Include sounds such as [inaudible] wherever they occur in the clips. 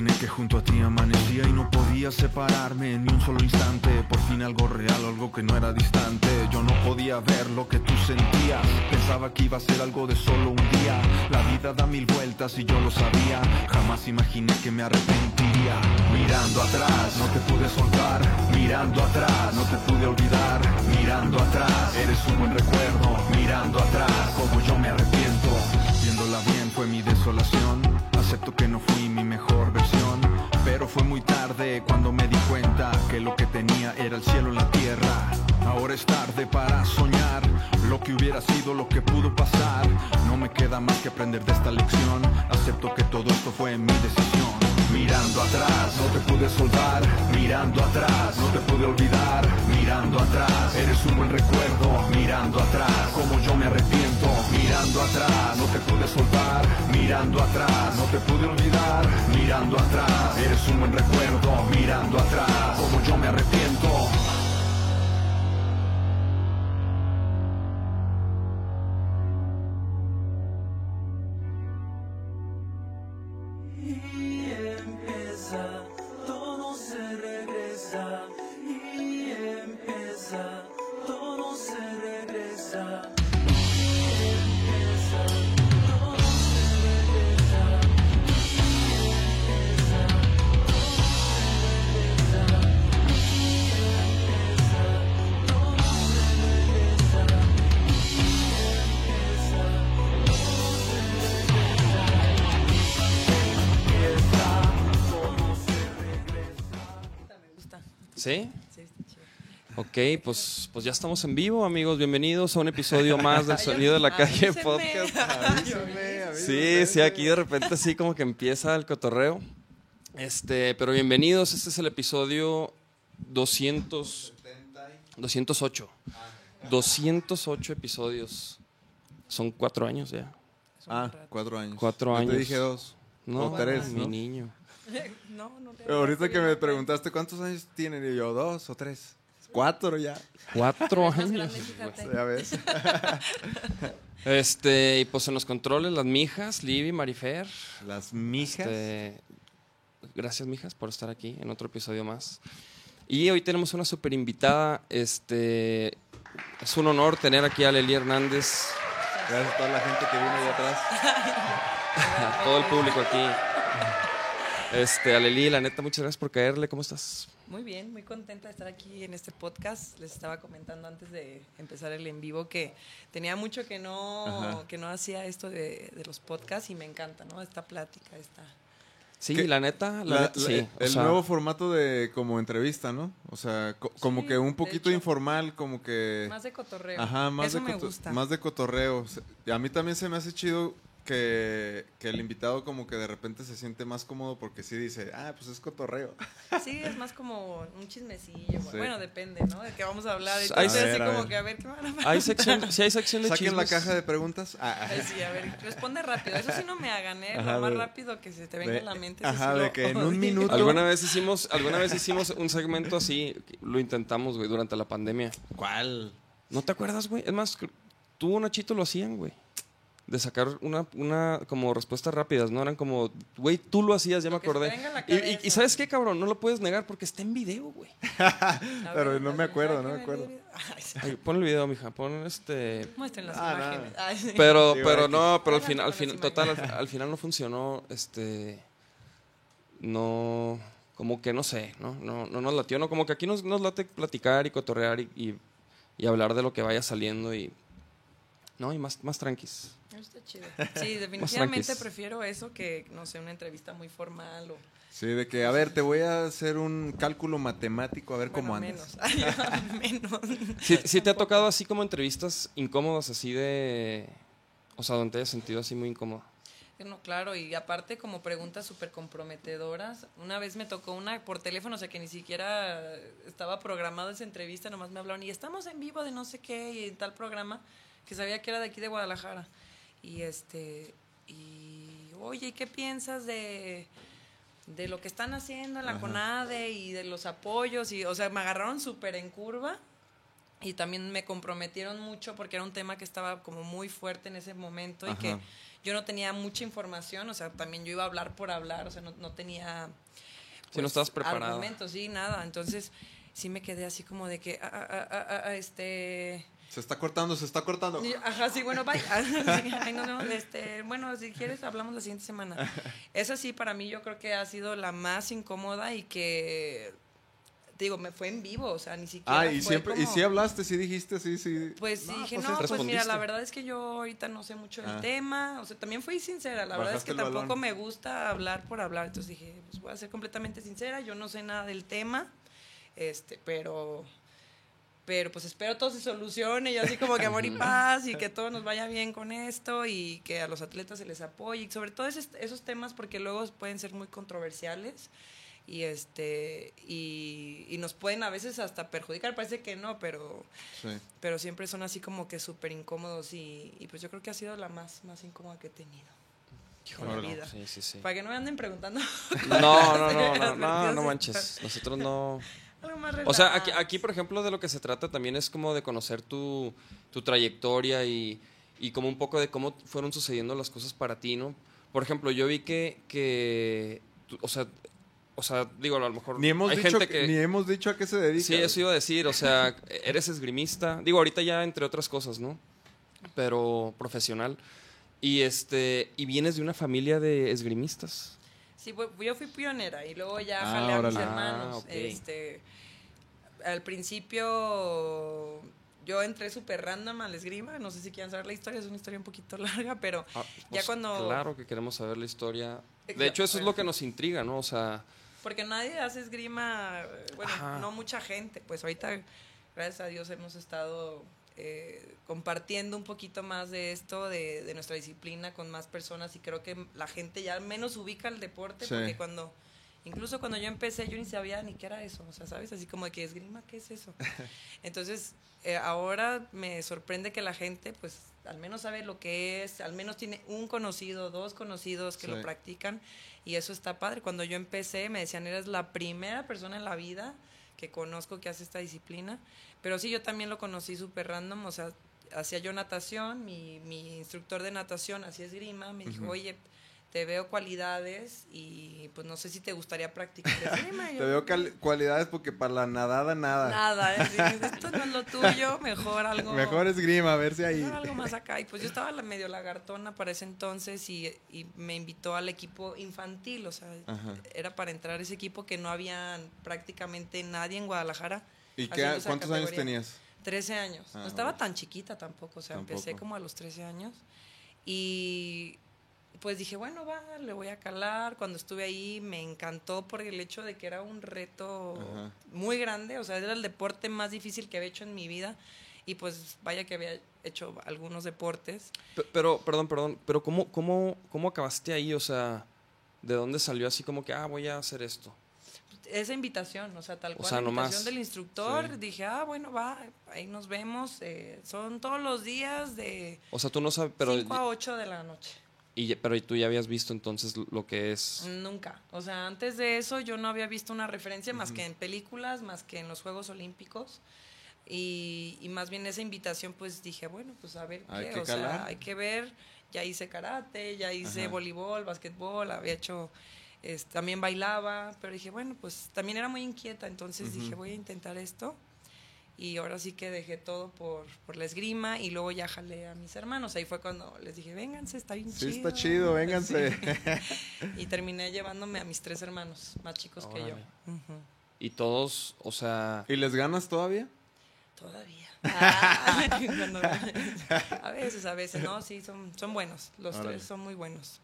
Imaginé que junto a ti amanecía y no podía separarme ni un solo instante. Por fin algo real, algo que no era distante. Yo no podía ver lo que tú sentías. Pensaba que iba a ser algo de solo un día. La vida da mil vueltas y yo lo sabía. Jamás imaginé que me arrepentiría. Mirando atrás, no te pude soltar. Mirando atrás, no te pude olvidar. Mirando atrás, eres un buen recuerdo. Mirando atrás, como yo me arrepiento. Viéndola bien fue mi desolación. Acepto que no fui mi mejor versión. Pero fue muy tarde cuando me di cuenta que lo que tenía era el cielo en la tierra. Ahora es tarde para soñar lo que hubiera sido, lo que pudo pasar. No me queda más que aprender de esta lección. Acepto que todo esto fue mi decisión. Mirando atrás, no te pude soltar. Mirando atrás, no te pude olvidar. Mirando atrás, eres un buen recuerdo. Mirando atrás, como yo me arrepiento. Mirando atrás, no te pude soltar. Mirando atrás, no te pude olvidar. Mirando atrás, eres un buen recuerdo. Mirando atrás, como yo me arrepiento. ¿Sí? Sí, está chido. Ok, pues, pues ya estamos en vivo, amigos. Bienvenidos a un episodio más del [laughs] Sonido de la Calle. Podcast. Sí, sí, aquí de repente sí como que empieza el cotorreo. Este, pero bienvenidos, este es el episodio 200, 208. 208 episodios. Son cuatro años ya. Ah, cuatro años. Cuatro Yo años. Te dije dos. No, O tres, mi ¿no? niño. [laughs] No, no te Pero ahorita que me preguntaste cuántos años tienen, y yo, dos o tres. Cuatro ya. Cuatro años. Ya ves. [laughs] Este, y pues en los controles, las mijas, Libby, Marifer. Las mijas. Este, gracias, mijas, por estar aquí en otro episodio más. Y hoy tenemos una super invitada. Este, es un honor tener aquí a Leli Hernández, Gracias a toda la gente que vino ahí atrás. [laughs] a todo el público aquí. Este, a Leli, la neta, muchas gracias por caerle. ¿Cómo estás? Muy bien, muy contenta de estar aquí en este podcast. Les estaba comentando antes de empezar el en vivo que tenía mucho que no, Ajá. que no hacía esto de, de los podcasts y me encanta, ¿no? Esta plática, esta... Sí, ¿Qué? la neta, la, La- neta, la- sí. o el sea, nuevo formato de como entrevista, ¿no? O sea, co- como Sí, que un poquito hecho. informal, como que... Más de cotorreo. Ajá, más Eso de, me gusta. más de cotorreo. A mí también se me hace chido que, que el invitado como que de repente se siente más cómodo porque sí dice, ah, pues es cotorreo. [laughs] Sí, es más como un chismecillo. Sí. Bueno, depende, ¿no? De qué vamos a hablar. A ver, así a como que a ver qué van a Hay sección, [laughs] sí hay sección de Saquen la caja de preguntas. Ah, ah. Ay, sí, a ver, responde rápido. Eso sí no me hagan, ¿eh? Ajá, Lo más de- rápido que se te venga de- a la mente. ajá, de que en [laughs] un minuto- Alguna vez hicimos, alguna vez hicimos un segmento así, lo intentamos, güey, durante la pandemia. ¿Cuál? ¿No te acuerdas, güey? Es más, tú o Nachito lo hacían, güey. De sacar una, una como respuestas rápidas, ¿no? Eran como, güey, tú lo hacías, ya Lo me acordé. Y, y- ¿sabes qué, cabrón? No lo puedes negar porque está en video, güey. [laughs] Pero ver, no me acuerdo, no me acuerdo. Ay, pon el video, mija, pon este... Muestren las Ah, imágenes. Ay, sí. Pero, pero no, pero al final, al final, total, al, final no funcionó, este, no, como que no sé, ¿no? No, no nos latió, ¿no? Como que aquí nos, nos late platicar y cotorrear y, y, y hablar de lo que vaya saliendo y, no, y más, más tranquis. Eso Está chido. [laughs] Sí, definitivamente prefiero eso que, no sé, una entrevista muy formal o... Sí, de que, a ver, te voy a hacer un cálculo matemático a ver cómo andas. menos. [laughs] [laughs] Menos. ¿Sí, sí te ha tocado así como entrevistas incómodas, así de, o sea, donde te hayas sentido así muy incómodo? No, claro, y aparte como preguntas súper comprometedoras. Una vez me tocó una por teléfono, o sea que ni siquiera estaba programada esa entrevista, nomás me hablaron y estamos en vivo de no sé qué y en tal programa que sabía que era de aquí de Guadalajara. Y este, y oye, ¿y ¿qué piensas de, de lo que están haciendo en la Ajá. CONADE y de los apoyos? Y, o sea, me agarraron súper en curva. y también me comprometieron mucho porque era un tema que estaba como muy fuerte en ese momento y Ajá. que yo no tenía mucha información, o sea, también yo iba a hablar por hablar, o sea, no, no tenía... Sí, no estabas preparada. Argumentos, sí, nada. Entonces, sí me quedé así como de que, ah, ah, ah, este... Se está cortando, se está cortando. y- Ajá, sí, bueno, bye. [laughs] Sí, ay, no, no, este, bueno, si quieres, hablamos la siguiente semana. Esa sí, para mí, yo creo que ha sido la más incómoda y que, te digo, me fue en vivo, o sea, ni siquiera. Ah, y fue siempre, y como- sí hablaste, sí dijiste, sí, sí. Pues No, dije, pues no, pues mira, la verdad es que yo ahorita no sé mucho del Ah. tema. O sea, también fui sincera. La verdad es Bajaste que tampoco balón. me gusta hablar por hablar. Entonces dije, pues voy a ser completamente sincera. Yo no sé nada del tema. Este, pero. Pero pues espero todo se solucione y así como que amor y paz y que todo nos vaya bien con esto y que a los atletas se les apoye. Y sobre todo esos, esos temas porque luego pueden ser muy controversiales y este y, y nos pueden a veces hasta perjudicar. Parece que no, pero Sí. pero siempre son así como que súper incómodos y, y pues yo creo que ha sido la más, más incómoda que he tenido Órale. vida. Sí, sí, sí. Para que no me anden preguntando No, no, no, no, no, no manches. Nosotros no. Algo más O sea, aquí, por ejemplo, de lo que se trata también es como de conocer tu, tu trayectoria y, y como un poco de cómo fueron sucediendo las cosas para ti, ¿no? Por ejemplo, yo vi que, que tú- o sea, o sea, digo, a lo mejor Ni hemos, hay dicho, gente que... ni hemos dicho a qué se dedica. Sí, eso iba a decir, o sea, [laughs] eres esgrimista, digo, ahorita ya entre otras cosas, ¿no? Pero profesional. Y este, y vienes de una familia de esgrimistas. Sí, yo fui pionera y luego ya Ah, jalé a mis hermanos. Ah, este, al principio yo entré súper random al esgrima, no sé si quieran saber la historia, es una historia un poquito [laughs] larga, pero Ah, Ya pues, cuando- Claro que queremos saber la historia. De hecho, eso es lo que nos intriga, ¿no? O sea, Porque nadie hace esgrima, eh, bueno, Ajá. no mucha gente. Pues ahorita, gracias a Dios, hemos estado eh, compartiendo un poquito más de esto, de, de nuestra disciplina con más personas y creo que la gente ya menos ubica el deporte Sí. porque cuando, incluso cuando yo empecé, yo ni sabía ni qué era eso, o sea, ¿sabes? Así como de que esgrima, ¿qué es eso? [laughs] Entonces, eh, ahora me sorprende que la gente, pues, al menos sabe lo que es, al menos tiene un conocido, dos conocidos que Sí. lo practican y eso está padre. Cuando yo empecé me decían, eres la primera persona en la vida que conozco que hace esta disciplina, pero sí, yo también lo conocí súper random, o sea, hacía yo natación, mi, mi instructor de natación hacía esgrima, me dijo, oye, te veo cualidades y pues no sé si te gustaría practicar [laughs] Te veo cualidades porque para la nadada nada. Nada, es decir, esto no es lo tuyo, [laughs] mejor algo. Mejor esgrima, a ver si ahí. mejor algo más acá. Y pues yo estaba medio lagartona para ese entonces y, y me invitó al equipo infantil, o sea, Ajá. era para entrar a ese equipo que no había prácticamente nadie en Guadalajara. ¿Y qué, cuántos años tenías? 13 años. Ah, no estaba bueno. tan chiquita tampoco, o sea, empecé como a los 13 años. Y pues dije, bueno, va, le voy a calar. Cuando estuve ahí me encantó por el hecho de que era un reto Ajá. muy grande, o sea, era el deporte más difícil que había hecho en mi vida. Y pues vaya que había hecho algunos deportes. pe- pero, perdón, perdón, pero ¿cómo, cómo, cómo acabaste ahí? O sea, ¿de dónde salió así como que, ah, voy a hacer esto? Esa invitación, o sea, tal O cual, sea, la nomás. invitación del instructor, Sí. dije, ah, bueno, va, ahí nos vemos. eh, son todos los días de O sea, tú no sabes, pero, 5 a 8 de la noche. Y, pero tú ya habías visto entonces lo que es... Nunca. O sea, antes de eso yo no había visto una referencia más que en películas, más que en los Juegos Olímpicos. Y, y más bien esa invitación, pues dije, bueno, pues a ver Hay qué. que o sea, hay que ver. Ya hice karate, ya hice Ajá. voleibol, basquetbol, había hecho. es- también bailaba, pero dije, bueno, pues también era muy inquieta, entonces dije, voy a intentar esto. Y ahora sí que dejé todo por, por la esgrima y luego ya jalé a mis hermanos. Ahí fue cuando les dije, vénganse, está bien Sí, chido. está chido, vénganse. Sí. [laughs] Y terminé llevándome a mis tres hermanos más chicos que yo. Y todos, o sea... ¿Y les ganas todavía? Todavía. Ah, cuando- [laughs] a veces, a veces, no, sí, son, son buenos. Los Órale. tres son muy buenos.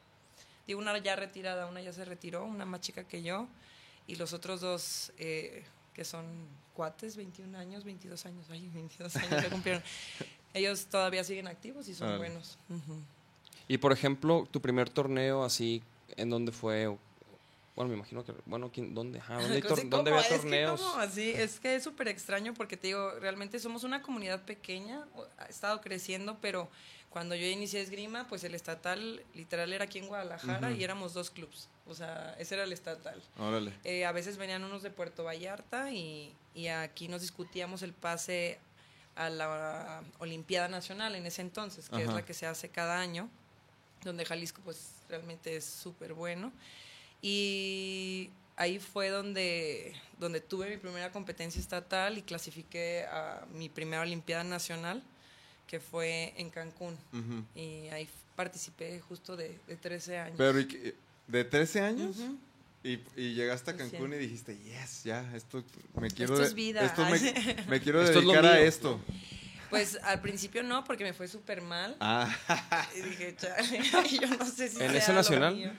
Digo, una ya retirada, una ya se retiró, una más chica que yo. Y los otros dos, eh, que son cuates, 21 años, 22 años, ay, 22 años ya cumplieron. [laughs] Ellos todavía siguen activos y son Órale. buenos. Ujú. Y por ejemplo, tu primer torneo así, ¿en dónde fue? Bueno, me imagino que, bueno, ¿quién, ¿dónde? Ajá, ¿dónde, Sí, dónde había Es que torneos? Así, es que es súper extraño porque te digo, realmente somos una comunidad pequeña, ha estado creciendo, pero cuando yo inicié esgrima, pues el estatal literal era aquí en Guadalajara y éramos dos clubs, o sea, ese era el estatal. Órale. Eh, a veces venían unos de Puerto Vallarta y, y aquí nos discutíamos el pase a la Olimpiada Nacional en ese entonces, que es la que se hace cada año, donde Jalisco pues realmente es súper bueno. Y ahí fue donde, donde tuve mi primera competencia estatal y clasifiqué a mi primera Olimpiada Nacional, que fue en Cancún. Y ahí participé justo de, de 13 años. Pero, ¿y qué- ¿de 13 años? Y, y llegaste a Cancún y dijiste, yes, ya, esto me quiero... Esto es vida. Esto me, [laughs] me quiero Esto es dedicar a esto. Pues al principio no, porque me fue súper mal. Ah, [laughs] Y dije, chale, [laughs] yo no sé si ¿En sea ese lo nacional? mío.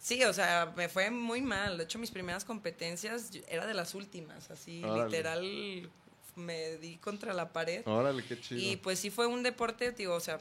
Sí, o sea, me fue muy mal. De hecho, mis primeras competencias era de las últimas, así, Órale. literal, me di contra la pared. órale, qué chido. Y pues sí fue un deporte, digo, o sea,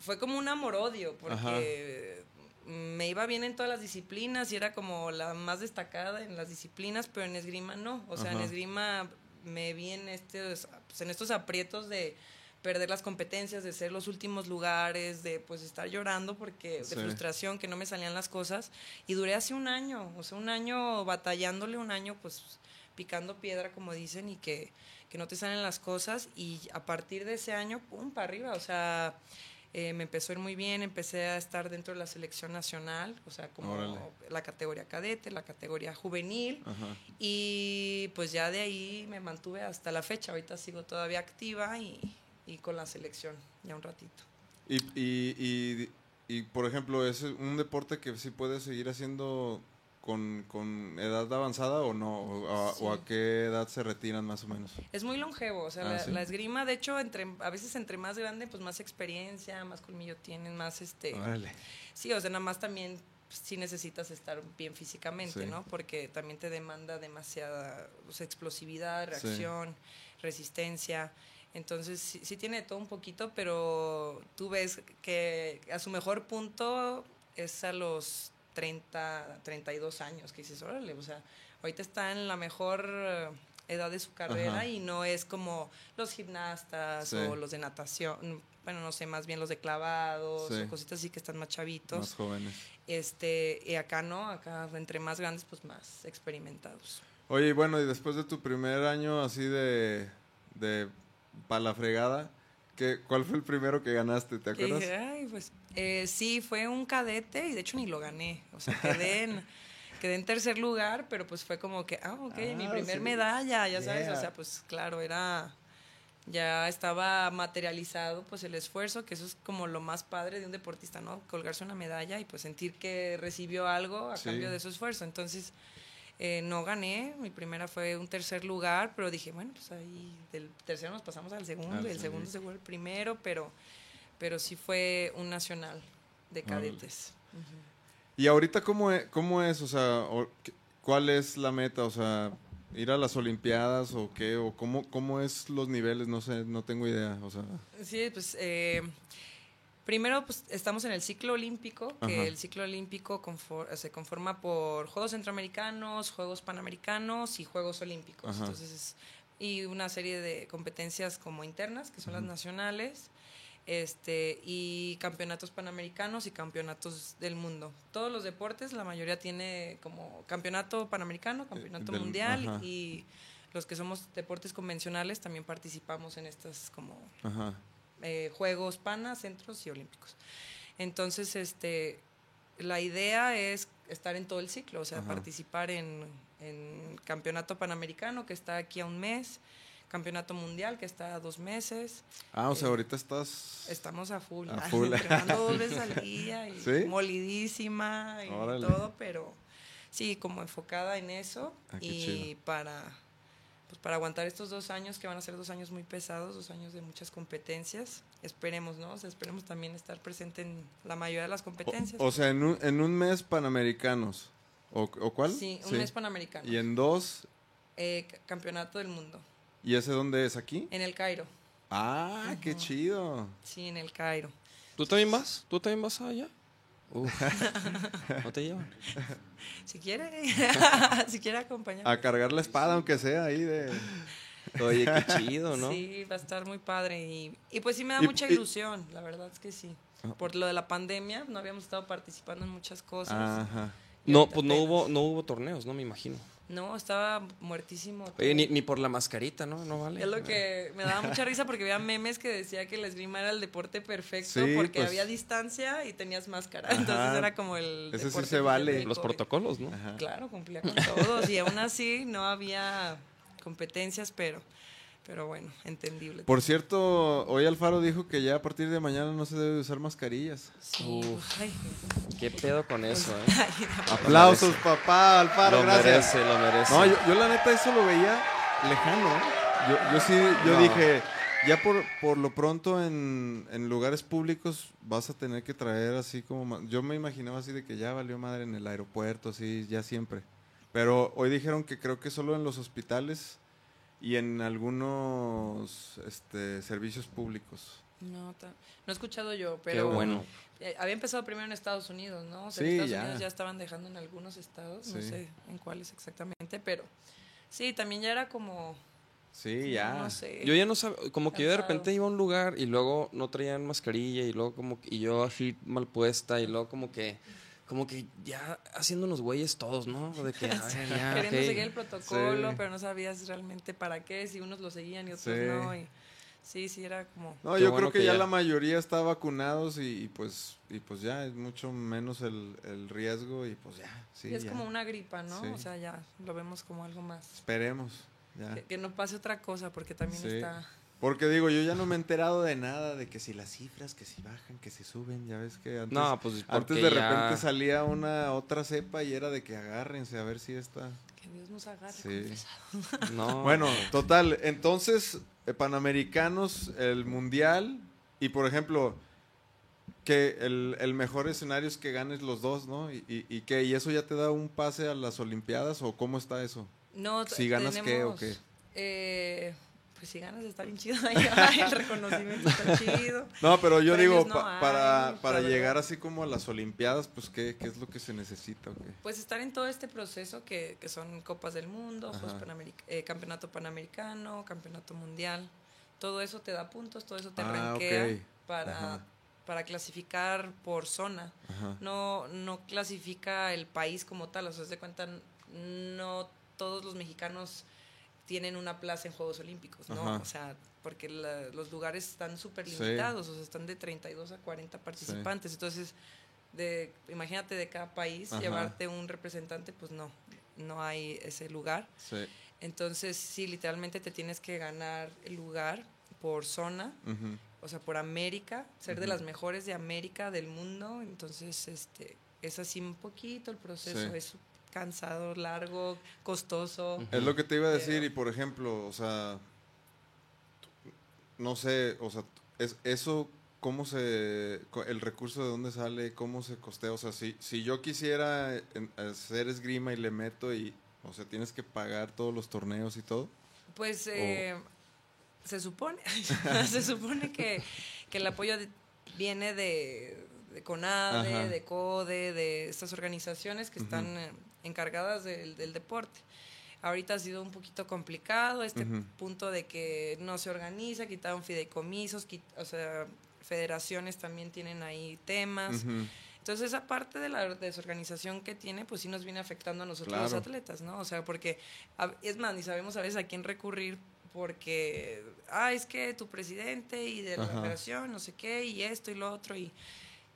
fue como un amor-odio, porque me iba bien en todas las disciplinas y era como la más destacada en las disciplinas, pero en esgrima no. O sea, en esgrima me vi en estos, pues, en estos aprietos de perder las competencias, de ser los últimos lugares, de pues estar llorando porque Sí. de frustración que no me salían las cosas y duré así un año, o sea, un año batallándole, un año pues picando piedra como dicen y que, que no te salen las cosas y a partir de ese año, pum, para arriba, o sea, eh, me empezó a ir muy bien, empecé a estar dentro de la selección nacional, o sea, como Órale. la categoría cadete, la categoría juvenil Ajá. y pues ya de ahí me mantuve hasta la fecha, ahorita sigo todavía activa y, y con la selección ya un ratito. Y, y, y, y, por ejemplo, ¿es un deporte que sí puedes seguir haciendo con, con edad avanzada o no? O a, o a Sí. qué edad se retiran más o menos? Es muy longevo, o sea, Ah, la, ¿sí? la esgrima, de hecho, entre, a veces entre más grande, pues más experiencia, más colmillo tienen, más este... Órale. Sí, o sea, nada más también pues, sí necesitas estar bien físicamente, Sí. ¿no? Porque también te demanda demasiada o sea, explosividad, Sí. reacción, resistencia. Entonces, sí, sí tiene todo un poquito, pero tú ves que a su mejor punto es a los 30, 32 años, que dices, órale, o sea, ahorita está en la mejor eh, edad de su carrera Ajá. y no es como los gimnastas Sí. o los de natación, bueno, no sé, más bien los de clavados Sí. o cositas así que están más chavitos. Más jóvenes. Este, y acá no, acá entre más grandes, pues más experimentados. Oye, y bueno, y después de tu primer año así de, de pa' la fregada, ¿qué, ¿cuál fue el primero que ganaste? ¿Te acuerdas? dije, ay, pues, eh, sí, fue un cadete y de hecho ni lo gané. O sea, quedé en, [laughs] quedé en tercer lugar, pero pues fue como que, ah, ok, mi Ah, primer sí. medalla, ya sabes. O sea, pues claro, era, ya estaba materializado pues el esfuerzo, que eso es como lo más padre de un deportista, ¿no? Colgarse una medalla y pues sentir que recibió algo a Sí. cambio de su esfuerzo. Entonces, eh, no gané, mi primera fue un tercer lugar, pero dije, bueno, pues ahí del tercero nos pasamos al segundo, y el segundo segundo. se fue el primero, pero, pero sí fue un nacional de cadetes. ¿Y ahorita cómo es? Cómo es? O sea, ¿cuál es la meta? O sea, ¿ir a las Olimpiadas o qué? ¿O cómo, cómo es los niveles? No sé, no tengo idea. O sea, Sí, pues eh, primero pues estamos en el ciclo olímpico, que Ajá. el ciclo olímpico confor- se conforma por Juegos Centroamericanos, Juegos Panamericanos y Juegos Olímpicos. Ajá. Entonces, es- y una serie de competencias como internas, que son las nacionales, este, y campeonatos panamericanos y campeonatos del mundo. Todos los deportes, la mayoría tiene como campeonato panamericano, campeonato del- mundial y los que somos deportes convencionales también participamos en estas como. Eh, Juegos Panas, Centros y Olímpicos. Entonces, este, la idea es estar en todo el ciclo, o sea, Ajá. participar en, en Campeonato Panamericano, que está aquí a un mes, Campeonato Mundial, que está a dos meses. Ah, o sea, Eh, ahorita estás... Estamos a full, A [laughs] full. entrenando dos veces al [laughs] día y ¿Sí? molidísima y Órale. todo, pero sí, como enfocada en eso Ah, y para pues para aguantar estos dos años que van a ser dos años muy pesados, dos años de muchas competencias. Esperemos, ¿no? O sea, esperemos también estar presente en la mayoría de las competencias. O, o sea, en un, en un mes Panamericanos. ¿O, o cuál? sí, un mes panamericano. Y en dos... Eh, campeonato del mundo. ¿Y ese dónde es? ¿Aquí? En el Cairo. Ah, qué chido. Sí, en el Cairo. ¿Tú también vas? ¿Tú también vas allá? [laughs] ¿No te llevan? Si quiere, [laughs] si quiere acompañar. A cargar la espada, aunque sea ahí de... Oye, qué chido, ¿no? Sí, va a estar muy padre. Y, y pues sí me da Y- mucha y- ilusión, la verdad es que sí. Ah. Por lo de la pandemia, no habíamos estado participando en muchas cosas. Ajá. No, pues no hubo, no hubo torneos, ¿no? Me imagino. No, estaba muertísimo. Oye, ni, ni por la mascarita, ¿no? No vale. Es lo que me daba mucha risa porque había memes que decía que la esgrima era el deporte perfecto Sí, porque pues. había distancia y tenías máscara. Ajá. Entonces era como el. Ese sí deporte se vale. Los COVID. protocolos, ¿no? Ajá. Claro, cumplía con todos y aún así no había competencias, pero, pero bueno, entendible. Por cierto, hoy Alfaro dijo que ya a partir de mañana no se debe usar mascarillas. Sí, Uf. pues, ay, ¿Qué pedo con eso, eh? [laughs] ay, Aplausos, papá, Alfaro, Lo gracias. merece, lo merece. No, yo, yo la neta eso lo veía lejano. ¿eh? Yo, yo sí, yo No. dije, ya por, por lo pronto en, en lugares públicos vas a tener que traer así como... Yo me imaginaba así de que ya valió madre en el aeropuerto, así, ya siempre. Pero hoy dijeron que creo que solo en los hospitales y en algunos este, servicios públicos. No, no he escuchado yo, Qué pero bueno. eh, había empezado primero en Estados Unidos, ¿no? O sea, Sí, Estados ya. Unidos ya estaban dejando en algunos estados, no sé en cuáles exactamente, pero sí, también ya era como, Sí, ya. no sé. Yo ya no sabía, como que yo de repente iba a un lugar y luego no traían mascarilla y luego como que, y yo así mal puesta y luego como que como que ya haciéndonos güeyes todos, ¿no? De que, [laughs] a ver, ya, queriendo seguir el protocolo, Sí. pero no sabías realmente para qué, si unos lo seguían y otros Sí. no. Y, sí, sí, era como... No, Qué yo bueno creo que, que ya, ya- la mayoría está vacunados y, y pues y pues ya es mucho menos el, el riesgo y pues ya, sí, y es ya. como una gripa, ¿no? Sí. O sea, ya lo vemos como algo más. Esperemos, ya. Que, que no pase otra cosa, porque también Sí. está... Porque digo, yo ya no me he enterado de nada, de que si las cifras, que si bajan, que si suben, ya ves que antes, No, pues antes de ya- repente salía una otra cepa y era de que agárrense a ver si esta... Que Dios nos agarre Sí. confesados. No. [laughs] Bueno, total, entonces, eh, Panamericanos, el Mundial, y por ejemplo, que el, el mejor escenario es que ganes los dos, ¿no? Y, y, y que, ¿y eso ya te da un pase a las Olimpiadas o cómo está eso? No, Si ganas, ¿qué o qué? eh, pues si ganas está bien chido. el reconocimiento está chido. [laughs] No, pero yo Premios digo, no pa- hay, para, para llegar así como a las Olimpiadas, pues, ¿qué, qué es lo que se necesita? Pues estar en todo este proceso que, que son Copas del Mundo, eh, Campeonato Panamericano, Campeonato Mundial. Todo eso te da puntos, todo eso te Ah, rankea ok. para, Ajá. para clasificar por zona. Ajá. No, no clasifica el país como tal, o sea, haz de cuenta, no todos los mexicanos tienen una plaza en Juegos Olímpicos, ¿no? Ajá. O sea, porque la- los lugares están súper Sí. limitados, o sea, están de 32 a 40 participantes, entonces, de, imagínate de cada país Ajá. llevarte un representante, pues no, no hay ese lugar. Sí. Entonces, sí, literalmente te tienes que ganar el lugar por zona, o sea, por América, ser de las mejores de América, del mundo. Entonces, este, es así un poquito el proceso. Sí. Es cansado, largo, costoso. Es lo que te iba a decir, Pero- y por ejemplo, o sea, no sé, o sea, es, eso, ¿cómo se, el recurso de dónde sale, cómo se costea? O sea, si, si yo quisiera hacer esgrima y le meto y, o sea, tienes que pagar todos los torneos y todo. Pues eh, se supone, [laughs] se supone que, que el apoyo de- viene de, de CONADE, Ajá. de CODE, de estas organizaciones que están encargadas del, del deporte. Ahorita ha sido un poquito complicado este punto de que no se organiza, quitaron fideicomisos, quit- o sea, federaciones también tienen ahí temas. Entonces, esa parte de la desorganización que tiene, pues sí nos viene afectando a nosotros los atletas, ¿no? O sea, porque, es más, ni sabemos a veces a quién recurrir porque, ah, es que tu presidente y de la Ajá. federación, no sé qué, y esto y lo otro, y,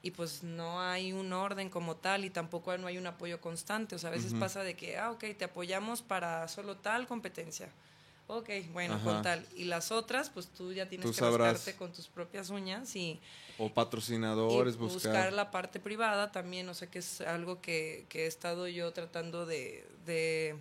y pues no hay un orden como tal y tampoco no hay un apoyo constante. O sea, a veces pasa de que, ah, ok, te apoyamos para solo tal competencia. Ok, bueno, Ajá. con tal. Y las otras, pues tú ya tienes Tú que sabrás. rascarte con tus propias uñas y, O y patrocinadores, buscar. buscar. la parte privada también, o sea que es algo que, que he estado yo tratando de, de,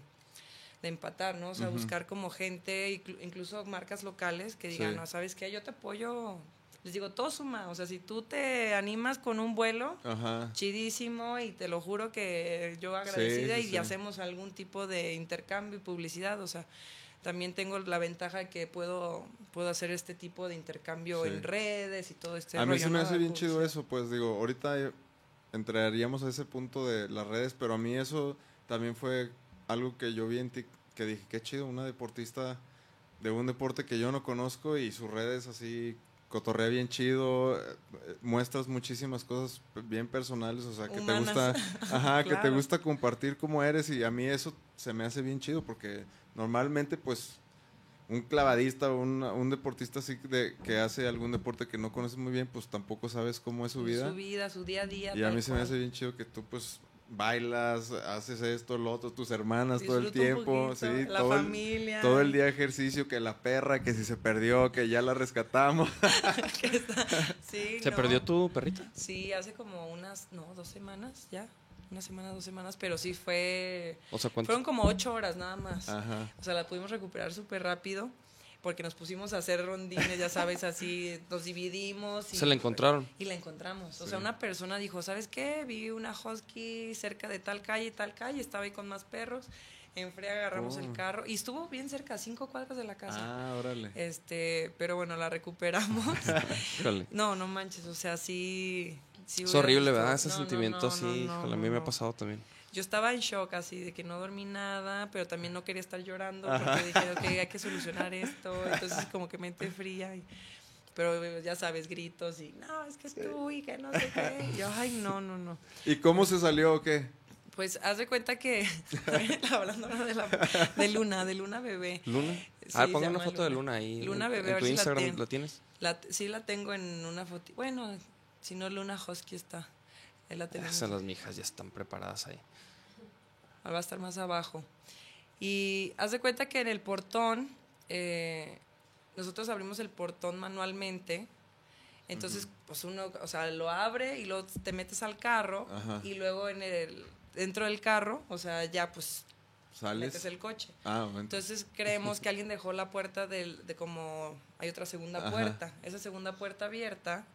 de empatar, ¿no? O sea, buscar como gente, inclu- incluso marcas locales que digan, Sí. no, ¿sabes qué? Yo te apoyo, les digo, todo suma, o sea, si tú te animas con un vuelo, Ajá. chidísimo y te lo juro que yo agradecida sí, y sí. hacemos algún tipo de intercambio y publicidad, o sea, también tengo la ventaja que puedo puedo hacer este tipo de intercambio en redes y todo este a mí rollo, se me hace bien chido Publicidad. eso, pues digo, ahorita entraríamos a ese punto de las redes, pero a mí eso también fue algo que yo vi en ti, que dije, qué chido, una deportista de un deporte que yo no conozco y sus redes así cotorrea bien chido, eh, muestras muchísimas cosas bien personales, o sea, que Humanas. te gusta, [laughs] ajá, que te gusta compartir cómo eres y a mí eso se me hace bien chido porque normalmente pues un clavadista o un, un deportista así de, que hace algún deporte que no conoces muy bien, pues tampoco sabes cómo es su vida. Su vida, su día a día. Y a mí se me hace bien chido que tú pues bailas, haces esto, lo otro, tus hermanas todo el tiempo, poquito, sí, la todo el, familia. todo el día ejercicio, que la perra, que si se perdió, que ya la rescatamos. [laughs] Sí, ¿Se no. perdió tu perrita? Sí, hace como unas, no, dos semanas ya. Una semana, dos semanas, pero sí fue. O sea, ¿cuánto? Fueron como ocho horas nada más. Ajá. O sea, la pudimos recuperar súper rápido porque nos pusimos a hacer rondines, ya sabes, así, nos dividimos. Y, ¿Se la encontraron? Y la encontramos. O Sí. sea, una persona dijo, ¿sabes qué? Vi una husky cerca de tal calle, tal calle, estaba ahí con más perros. En fría agarramos Oh. el carro y estuvo bien cerca, cinco cuadras de la casa. Ah, órale. Este, pero bueno, la recuperamos. [laughs] No, no manches, o sea, sí. sí Es horrible, ¿verdad? Ese no, sentimiento no, así, no, no, híjole, a mí me ha pasado también. Yo estaba en shock así de que no dormí nada, pero también no quería estar llorando porque dije, ok, hay que solucionar esto. Entonces como que mente fría. y- pero ya sabes, gritos y no, es que es tú y que no sé qué. Y yo, ay, no, no, no. ¿Y cómo se salió o qué? Pues haz de cuenta que, [laughs] hablando de, la, de Luna, de Luna bebé. ¿Luna? Sí, ah, se ponga una foto de Luna. Ahí. Luna bebé, en a tu ver si la Instagram lo tienes? La, sí la tengo en una foto. Bueno, si no Luna Husky está. Ahí la tenemos. Esas las mijas ya están preparadas ahí. Va a estar más abajo. Y haz de cuenta que en el portón, eh, nosotros abrimos el portón manualmente. Entonces, pues uno, o sea, lo abre y luego te metes al carro Ajá. y luego en el, dentro del carro, o sea, ya pues ¿Sales? metes el coche. Ah. Entonces creemos que alguien dejó la puerta del, de como hay otra segunda Ajá. puerta, esa segunda puerta abierta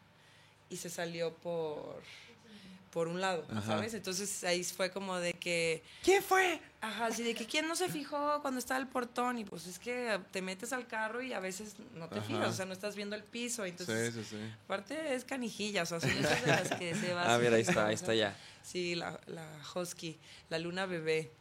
y se salió por por un lado, Ajá. ¿sabes? Entonces ahí fue como de que ¿Quién fue? Ajá, así de que quién no se fijó cuando estaba el portón y pues es que te metes al carro y a veces no te Ajá. fijas, o sea, no estás viendo el piso, entonces sí, sí, sí. aparte es canijilla, o sea, son esas de las que se [laughs] va Ah, mira, ahí está, ahí está ya. Sí, la, la husky, la luna bebé,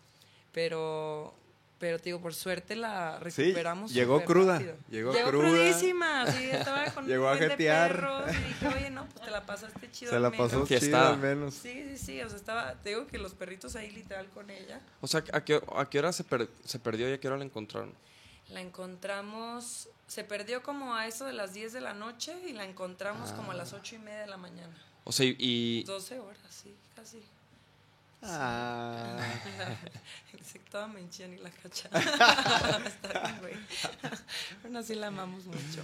pero pero te digo, por suerte la Sí, recuperamos. llegó súper cruda, rápido. llegó llegó cruda. crudísima, sí, estaba [laughs] con Llegó a un jetear. y dije, oye, no, pues te la pasaste chido. Se la al menos". pasó chido al menos. Sí, sí, sí, o sea, estaba, te digo que los perritos ahí literal con ella. O sea, ¿a qué, a qué hora se, per- se perdió y a qué hora la encontraron? La encontramos, se perdió como a eso de las 10 de la noche y la encontramos como a las 8 y media de la mañana. O sea, y- y 12 horas, sí, casi. Ah. [laughs] Toda menchía ni la cachada. [laughs] Está bien, güey. Bueno, así la amamos mucho.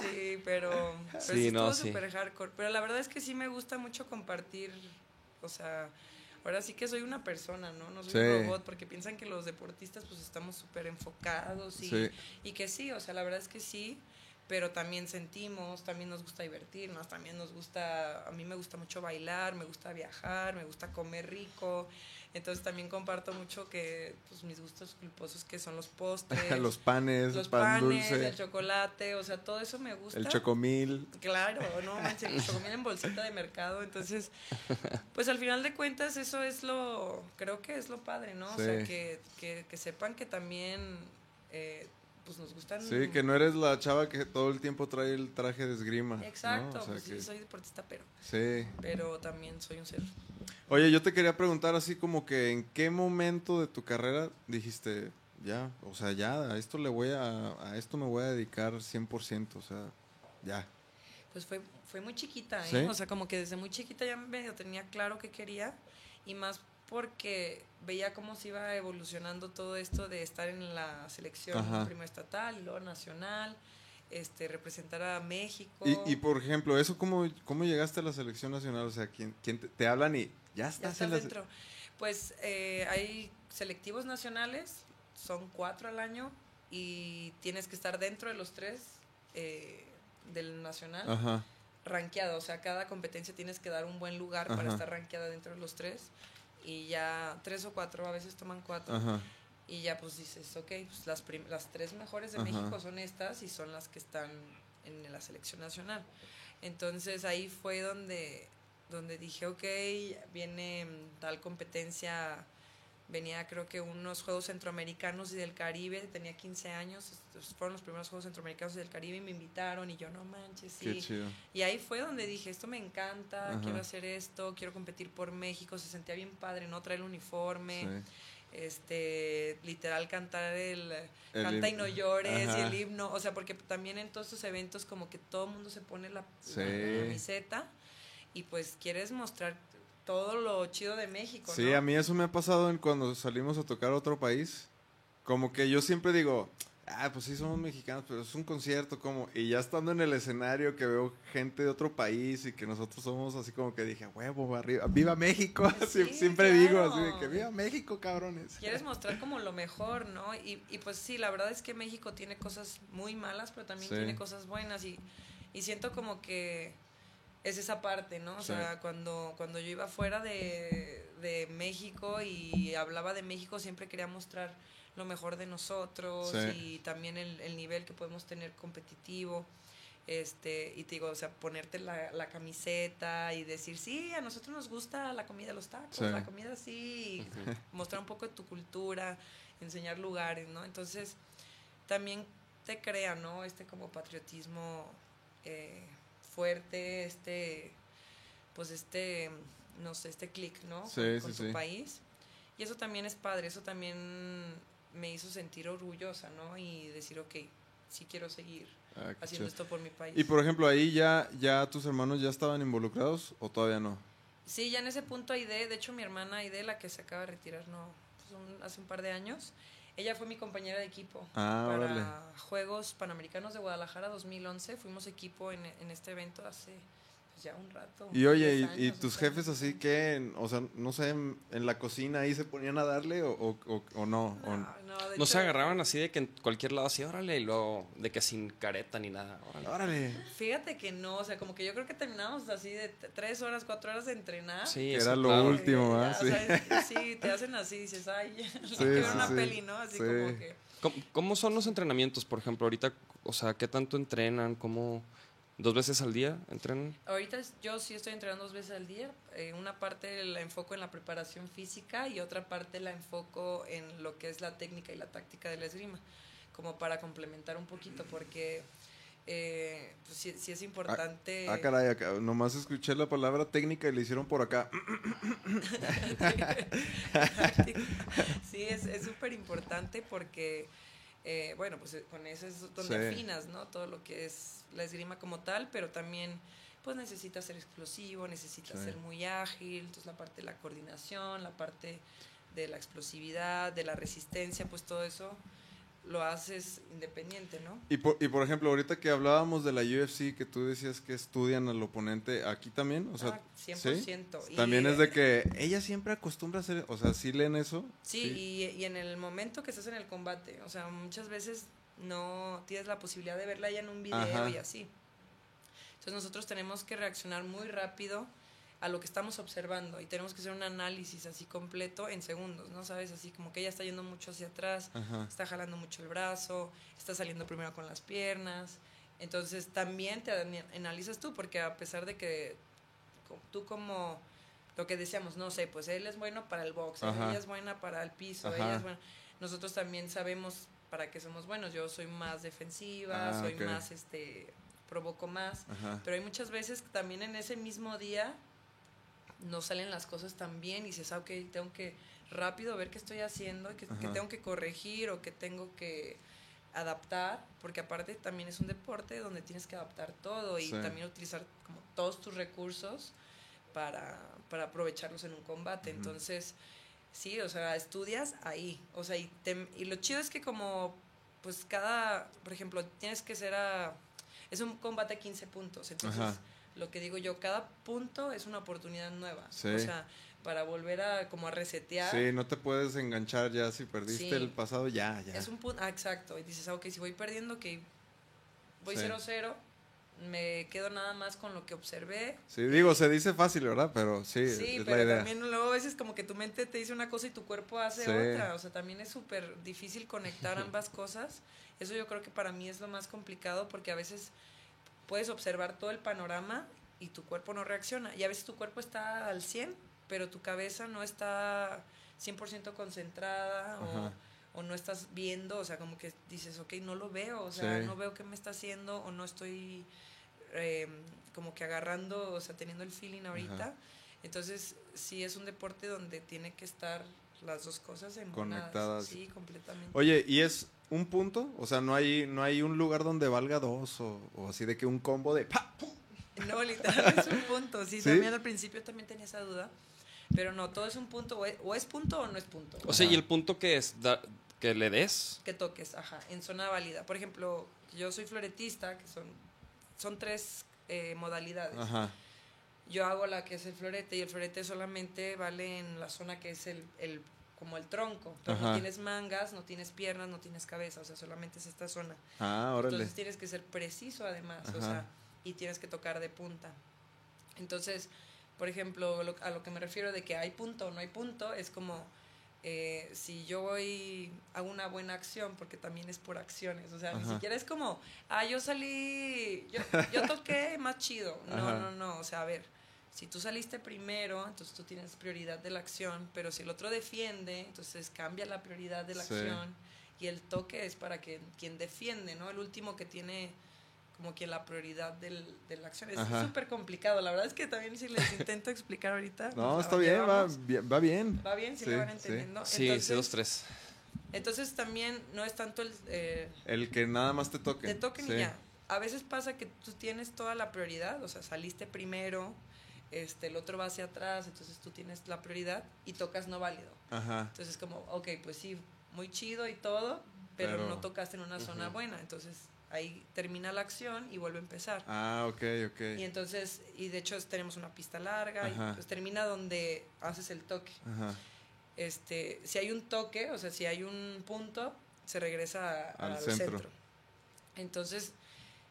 Sí, pero, pero Sí, sí, no, estuvo sí. súper hardcore. Pero la verdad es que sí me gusta mucho compartir, o sea, ahora sí que soy una persona, ¿no? No soy Sí. un robot, porque piensan que los deportistas pues estamos súper enfocados y, Sí. y que sí, o sea, la verdad es que sí, pero también sentimos, también nos gusta divertirnos, también nos gusta, a mí me gusta mucho bailar, me gusta viajar, me gusta comer rico, entonces también comparto mucho que pues mis gustos culposos que son los postres, [laughs] los panes, los pan panes, dulce, el chocolate, o sea, todo eso me gusta. el chocomil. Claro, no [laughs] manches, el chocomil en bolsita de mercado, entonces, pues al final de cuentas eso es lo, creo que es lo padre, ¿no? O sea, que, que sepan que también, eh, pues nos gustan... Sí, que no eres la chava que todo el tiempo trae el traje de esgrima. ¿no? Exacto, O sea pues que- sí, soy deportista, pero, sí. pero también soy un ser. Oye, yo te quería preguntar así como que en qué momento de tu carrera dijiste, ya, o sea, ya, a esto le voy a, a esto me voy a dedicar 100%, o sea, ya. Pues fue, fue muy chiquita, ¿eh? ¿Sí? O sea, como que desde muy chiquita ya medio tenía claro qué quería y más porque veía cómo se iba evolucionando todo esto de estar en la selección Ajá. primero estatal y luego nacional, este, representar a México. Y, y por ejemplo, eso cómo, cómo llegaste a la selección nacional, o sea, ¿quién, quién te, te hablan y ya ya estás estás en la dentro. Pues eh, hay selectivos nacionales, son cuatro al año y tienes que estar dentro de los tres eh, del nacional. Ajá. rankeada, o sea, cada competencia tienes que dar un buen lugar para estar rankeada dentro de los tres y ya tres o cuatro, a veces toman cuatro Ajá. y ya pues dices, ok, pues las, las tres mejores de Ajá. México son estas y son las que están en la selección nacional. Entonces ahí fue donde, donde dije, ok, viene tal competencia venía creo que unos Juegos Centroamericanos y del Caribe, tenía 15 años, estos fueron los primeros Juegos Centroamericanos y del Caribe y me invitaron y yo no manches, sí. Qué chido. Y ahí fue donde dije, esto me encanta, Ajá. quiero hacer esto, quiero competir por México, se sentía bien padre, no traer el uniforme, Sí. este, literal cantar el, El canta y no llores y el himno, o sea, porque también en todos estos eventos como que todo el mundo se pone la, la camiseta y pues quieres mostrar todo lo chido de México, Sí, ¿no? a mí eso me ha pasado en cuando salimos a tocar a otro país. Como que yo siempre digo, ah, pues sí somos mexicanos, pero es un concierto, como. Y ya estando en el escenario que veo gente de otro país y que nosotros somos así como que dije, huevo, arriba, viva México. [laughs] Sí, siempre digo así de que viva México, cabrones. Quieres [laughs] mostrar como lo mejor, ¿no? Y, y pues sí, la verdad es que México tiene cosas muy malas, pero también Sí. tiene cosas buenas y, y siento como que es esa parte, ¿no? O Sí. sea, cuando, cuando yo iba fuera de, de México y hablaba de México, siempre quería mostrar lo mejor de nosotros Sí. y también el, el nivel que podemos tener competitivo. Este, y te digo, o sea, ponerte la, la camiseta y decir, sí, a nosotros nos gusta la comida, los tacos, Sí. la comida sí, mostrar un poco de tu cultura, enseñar lugares, ¿no? Entonces, también te crea, ¿no? Este como patriotismo eh, fuerte, este, pues este, no sé, este clic, ¿no? Sí, con sí, tu sí. país. Y eso también es padre, eso también me hizo sentir orgullosa, ¿no? Y decir, ok, sí quiero seguir Ah, haciendo esto por mi país. Y por ejemplo, ahí ya, ya tus hermanos ya estaban involucrados o todavía no? Sí, ya en ese punto Aide, de hecho mi hermana Aide, la que se acaba de retirar, no, pues, un- hace un par de años, ella fue mi compañera de equipo Ah, para. Juegos Panamericanos de Guadalajara 2011. Fuimos equipo en, en este evento hace ya un rato. Y oye, 10 y, tus o sea, jefes así que, o sea, no sé, en, en la cocina ahí se ponían a darle o, o, o- o no? o- No, no, de No se agarraban así de que en cualquier lado así, órale, y luego de que sin careta ni nada. órale. Órale. Fíjate que no, o sea, como que yo creo que terminamos así de tres horas, cuatro horas de entrenar. Sí, era lo claro. último, Eh, ¿ah? Sí. o sea, es- sí, te hacen así, dices, ay, [laughs] Sí, quiero sí, una sí. peli, ¿no? Así Sí. como que... ¿Cómo, cómo son los entrenamientos, por ejemplo, ahorita? O sea, ¿qué tanto entrenan? ¿Cómo? ¿Dos veces al día entrenan? Ahorita yo sí estoy entrenando dos veces al día. Eh, una parte la enfoco en la preparación física y otra parte la enfoco en lo que es la técnica y la táctica de la esgrima, como para complementar un poquito, porque eh, pues sí, sí es importante. Ah, caray, acá, nomás escuché la palabra técnica y le hicieron por acá. sí, es es súper importante porque, eh, bueno, pues eh, con eso es donde Sí. afinas, ¿no? Todo lo que es la esgrima como tal, pero también, pues necesitas ser explosivo, necesitas Sí. ser muy ágil, entonces la parte de la coordinación, la parte de la explosividad, de la resistencia, pues todo eso lo haces independiente, ¿no? Y por, y por ejemplo, ahorita que hablábamos de la UFC, que tú decías que estudian al oponente, aquí también, o sea, Ah, 100%. ¿sí? Y, También es de que ella siempre acostumbra a hacer, o sea, ¿sí leen eso? Sí, Y, y en el momento que estás en el combate, o sea, muchas veces no tienes la posibilidad de verla ya en un video Ajá. y así. Entonces nosotros tenemos que reaccionar muy rápido a lo que estamos observando y tenemos que hacer un análisis así completo en segundos, ¿no? Sabes, así como que ella está yendo mucho hacia atrás, Ajá. está jalando mucho el brazo, está saliendo primero con las piernas. Entonces también te ana- analizas tú, porque a pesar de que tú como lo que decíamos, no sé, pues él es bueno para el box, Ajá. ella es buena para el piso, Ajá. ella es buena. Nosotros también sabemos para qué somos buenos. Yo soy más defensiva, Ah, soy más, este, provoco más. Ajá. Pero hay muchas veces que también en ese mismo día no salen las cosas tan bien y dices, ah, ok, tengo que rápido ver qué estoy haciendo, que, tengo que corregir o que tengo que adaptar, porque aparte también es un deporte donde tienes que adaptar todo y Sí. también utilizar como todos tus recursos para, para aprovecharlos en un combate. Entonces, sí, o sea, estudias ahí. O sea, y, te- y lo chido es que como, pues cada, por ejemplo, tienes que ser a... Es un combate a 15 puntos. Entonces, Ajá. Lo que digo yo, cada punto es una oportunidad nueva. Sí. O sea, para volver a como a resetear. Sí, no te puedes enganchar ya si perdiste Sí. el pasado, ya, ya. Es un punto, ah, exacto. Y dices, ah, ok, si voy perdiendo, que voy Sí. 0-0, me quedo nada más con lo que observé. Sí, digo, se dice fácil, ¿verdad? Pero sí, Sí, es la pero idea. también luego a veces como que tu mente te dice una cosa y tu cuerpo hace otra. O sea, también es súper difícil conectar [laughs] ambas cosas. Eso yo creo que para mí es lo más complicado porque a veces puedes observar todo el panorama y tu cuerpo no reacciona. Y a veces tu cuerpo está al 100, pero tu cabeza no está 100% concentrada o, o no estás viendo, o sea, como que dices, ok, no lo veo, o sea, Sí. no veo qué me está haciendo o no estoy eh, como que agarrando, o sea, teniendo el feeling ahorita. Ajá. Entonces, sí es un deporte donde tiene que estar las dos cosas en Conectadas. Sí, completamente. Oye, ¿y es un punto? O sea, no hay, no hay un lugar donde valga dos o, o así de que un combo de ¡pa! ¡pum! No, literal es un punto. Sí, [laughs] ¿Sí? también al principio también tenía esa duda. Pero no, todo es un punto. O es, o es punto o no es punto. O sea, Ajá. ¿y el punto que es? Da- que le des. Que toques, ajá, en zona válida. Por ejemplo, yo soy floretista, que son, son tres eh, modalidades. Ajá. Yo hago la que es el florete y el florete solamente vale en la zona que es el, el como el tronco. Pero no tienes mangas, no tienes piernas, no tienes cabeza, o sea, solamente es esta zona. Ah, órale. Entonces tienes que ser preciso además, o sea, y tienes que tocar de punta. Entonces, por ejemplo, lo- a lo que me refiero de que hay punto o no hay punto, es como eh, si yo voy, hago una buena acción, porque también es por acciones, o sea, ni siquiera es como, ah, yo salí, yo, yo [laughs] toqué más chido. No, no, no, o sea, a ver. Si tú saliste primero, entonces tú tienes prioridad de la acción, pero si el otro defiende, entonces cambia la prioridad de la Sí. acción y el toque es para que, quien defiende, ¿no? El último que tiene como que la prioridad del, de la acción. Es súper complicado. La verdad es que también si les intento explicar ahorita. No, nos está bien, va bien, va bien. Va bien, si Sí, lo van sí. entendiendo. Sí, entonces, C2, 3. entonces también no es tanto el... eh, El que nada más te toque. te toquen Sí. y ya. A veces pasa que tú tienes toda la prioridad, o sea, saliste primero, este, el otro va hacia atrás, entonces tú tienes la prioridad y tocas no válido. Ajá. Entonces como, ok, pues sí, muy chido y todo, pero, no tocaste en una zona buena. Entonces ahí termina la acción y vuelve a empezar. Ah, ok, ok. Y entonces, y de hecho tenemos una pista larga Ajá. y pues termina donde haces el toque. Ajá. Este, si hay un toque, o sea, si hay un punto, se regresa a- Al al, centro. centro. Entonces,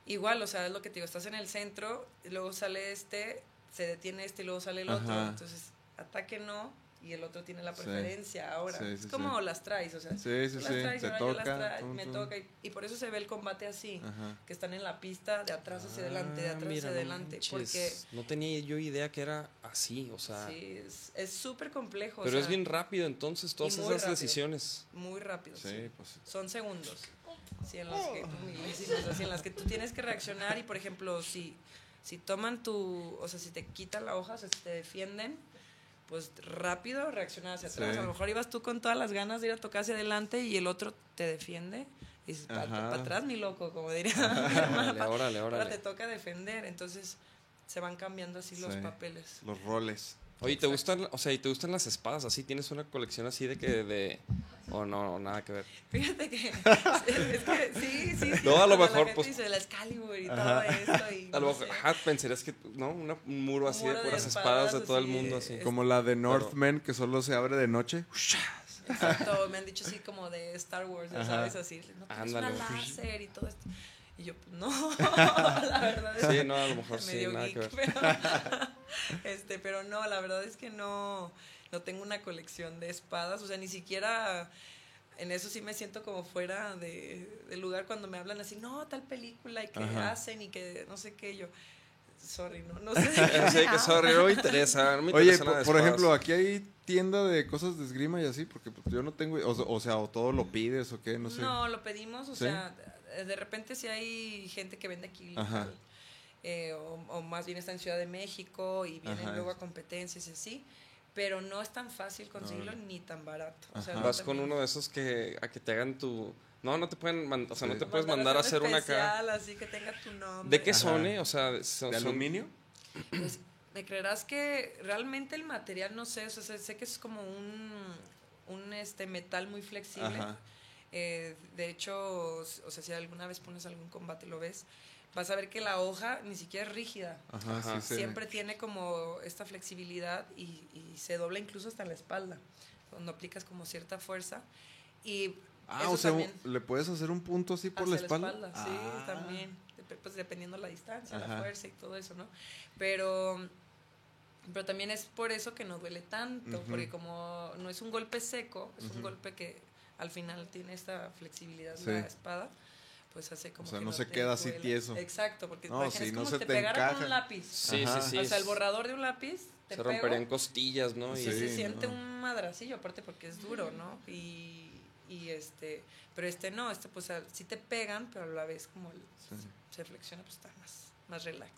igual, o sea, es lo que te digo, estás en el centro, y luego sale este, se detiene este y luego sale el otro. Entonces, ataque no y el otro tiene la Sí. preferencia ahora. Sí, es como sí. las traes, o sea, Sí, sí, tú sí. las traes, ahora yo las tum, me tum. toca y, y por eso se ve el combate así, Ajá. que están en la pista de atrás hacia adelante, de Ah, atrás mira, hacia no adelante, porque No tenía yo idea que era así, o sea... sí, es- súper complejo. o Pero es bien rápido entonces todas esas rápido. decisiones. muy rápido. Sí, sí. pues. son segundos. Sí, en, los que, milísimos, así, en las que tú tienes que reaccionar y, por ejemplo, si, si toman tu, o sea, si te quitan la hoja, o sea, si te defienden, pues rápido reaccionar hacia atrás. Sí. A lo mejor ibas tú con todas las ganas de ir a tocar hacia adelante y el otro te defiende. Y dices, para atrás, mi loco, como diría hermana. Órale, órale, Ahora te toca defender. Entonces se van cambiando así los papeles. Los roles. Oye, ¿te gustan, o sea, y te gustan las espadas así? ¿Tienes una colección así de que de o no, nada que ver? Fíjate que, [laughs] es que sí, sí. sí, No, a lo la mejor, pues- dice la Excalibur y Ajá. todo esto. Y A lo no mejor, ajá, pensarías que, ¿no? Una- un muro así muro de de puras espadas, espadas de todo el mundo así. es- Como la de Northmen, que solo se abre de noche. Exacto, me han dicho así como de Star Wars, ya sabes, así. No tienes Ándale. una láser y todo esto. Y yo, pues, no, [laughs] la verdad es Sí, no, a lo mejor sí, medio nada geek, que ver. pero, [laughs] este, pero no, la verdad es que no, no tengo una colección de espadas, o sea, ni siquiera en eso sí me siento como fuera de, del lugar cuando me hablan así, no, tal película y que Ajá. hacen y que no sé qué, yo, sorry, no, no [laughs] sé. Sí, que sorry, no me interesa, no me Oye, interesa por, ejemplo, aquí hay tienda de cosas de esgrima y así, porque pues, yo no tengo, o, o sea, o todo lo pides o qué, no sé. No, lo pedimos, o ¿Sí? sea, de- de repente si hay gente que vende aquí local, Ajá. eh, o, o más bien está en Ciudad de México y vienen Ajá. luego a competencias y así, pero no es tan fácil conseguirlo ni tan barato. O sea, Ajá. no Vas con uno de esos que a que te hagan tu no, no te pueden mandar, o sea, no te puedes mandar a hacer una acá. así que tenga tu nombre. ¿De qué son, eh? O sea, son, ¿De aluminio? Pues, ¿Me creerás que realmente el material, no sé, o sea, sé, sé que es como un, un este metal muy flexible. Ajá. Eh, de hecho, o sea, si alguna vez pones algún combate y lo ves, vas a ver que la hoja ni siquiera es rígida. Ajá, Ajá. sí, sí. Siempre tiene como esta flexibilidad y, y se dobla incluso hasta la espalda, cuando aplicas como cierta fuerza. Y Ah, eso o sea, ¿le puedes hacer un punto así por la espalda? Sí, Ah. también. Pues dependiendo la distancia, Ajá. la fuerza y todo eso, ¿no? Pero, pero también es por eso que no duele tanto, porque como no es un golpe seco, es un golpe que al final tiene esta flexibilidad Sí. la espada, pues hace como O sea, que no se queda así tieso. Exacto, porque No, imagina, sí, es no como se si te, te pegara con un lápiz. Sí, Ajá. sí, sí. o sea, el borrador de un lápiz te se pego romperían costillas, ¿no? Y y se Sí, siente no. un madracillo, aparte porque es duro, ¿no? Y, y este, pero este no, este pues sí te pegan, pero a la vez como el- Sí. se flexiona, pues está más, más relax.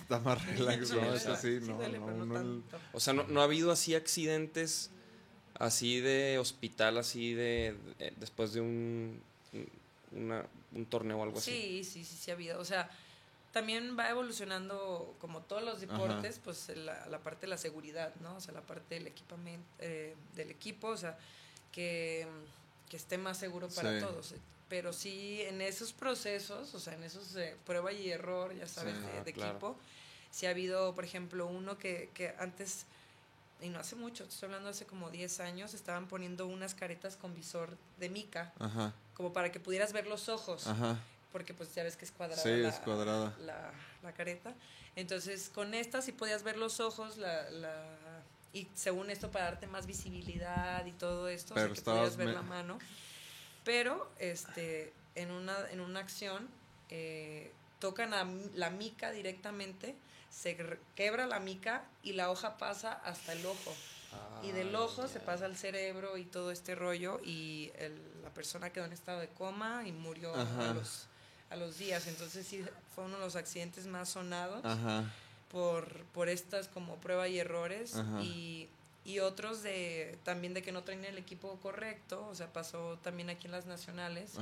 Está más relax, Sí, ¿no? así, sí no, duele, no, pero no no el- tanto. O sea, no, no ha habido así accidentes así de hospital, así de, de- después de un, una- un torneo o algo así. Sí, sí, sí, sí ha habido. O sea, también va evolucionando, como todos los deportes, pues la, la parte de la seguridad, ¿no? O sea, la parte del equipamiento, eh, del equipo, o sea, que, que esté más seguro para Sí. todos. Pero sí, en esos procesos, o sea, en esos eh, prueba y error, ya sabes, Sí. de, Ah, de claro. equipo, sí ha habido, por ejemplo, uno que, que antes, y no hace mucho, estoy hablando hace como 10 años, estaban poniendo unas caretas con visor de mica, Ajá, como para que pudieras ver los ojos ajá. porque pues ya ves que es cuadrada, Sí, la, es cuadrada. La, la careta. Entonces, con esta sí podías ver los ojos, la, la, y según esto para darte más visibilidad y todo esto, o sea, Pero que podías ver me- la mano. Pero este, en, una, en una acción eh, tocan a la mica directamente, se quebra la mica y la hoja pasa hasta el ojo. Y del ojo se pasa al cerebro y todo este rollo y el- la persona quedó en estado de coma y murió Ajá. a los, a los días. Entonces sí fue uno de los accidentes más sonados Ajá. por, por estas como prueba y errores Ajá. y, y otros de también de que no traen el equipo correcto. O sea, pasó también aquí en las nacionales.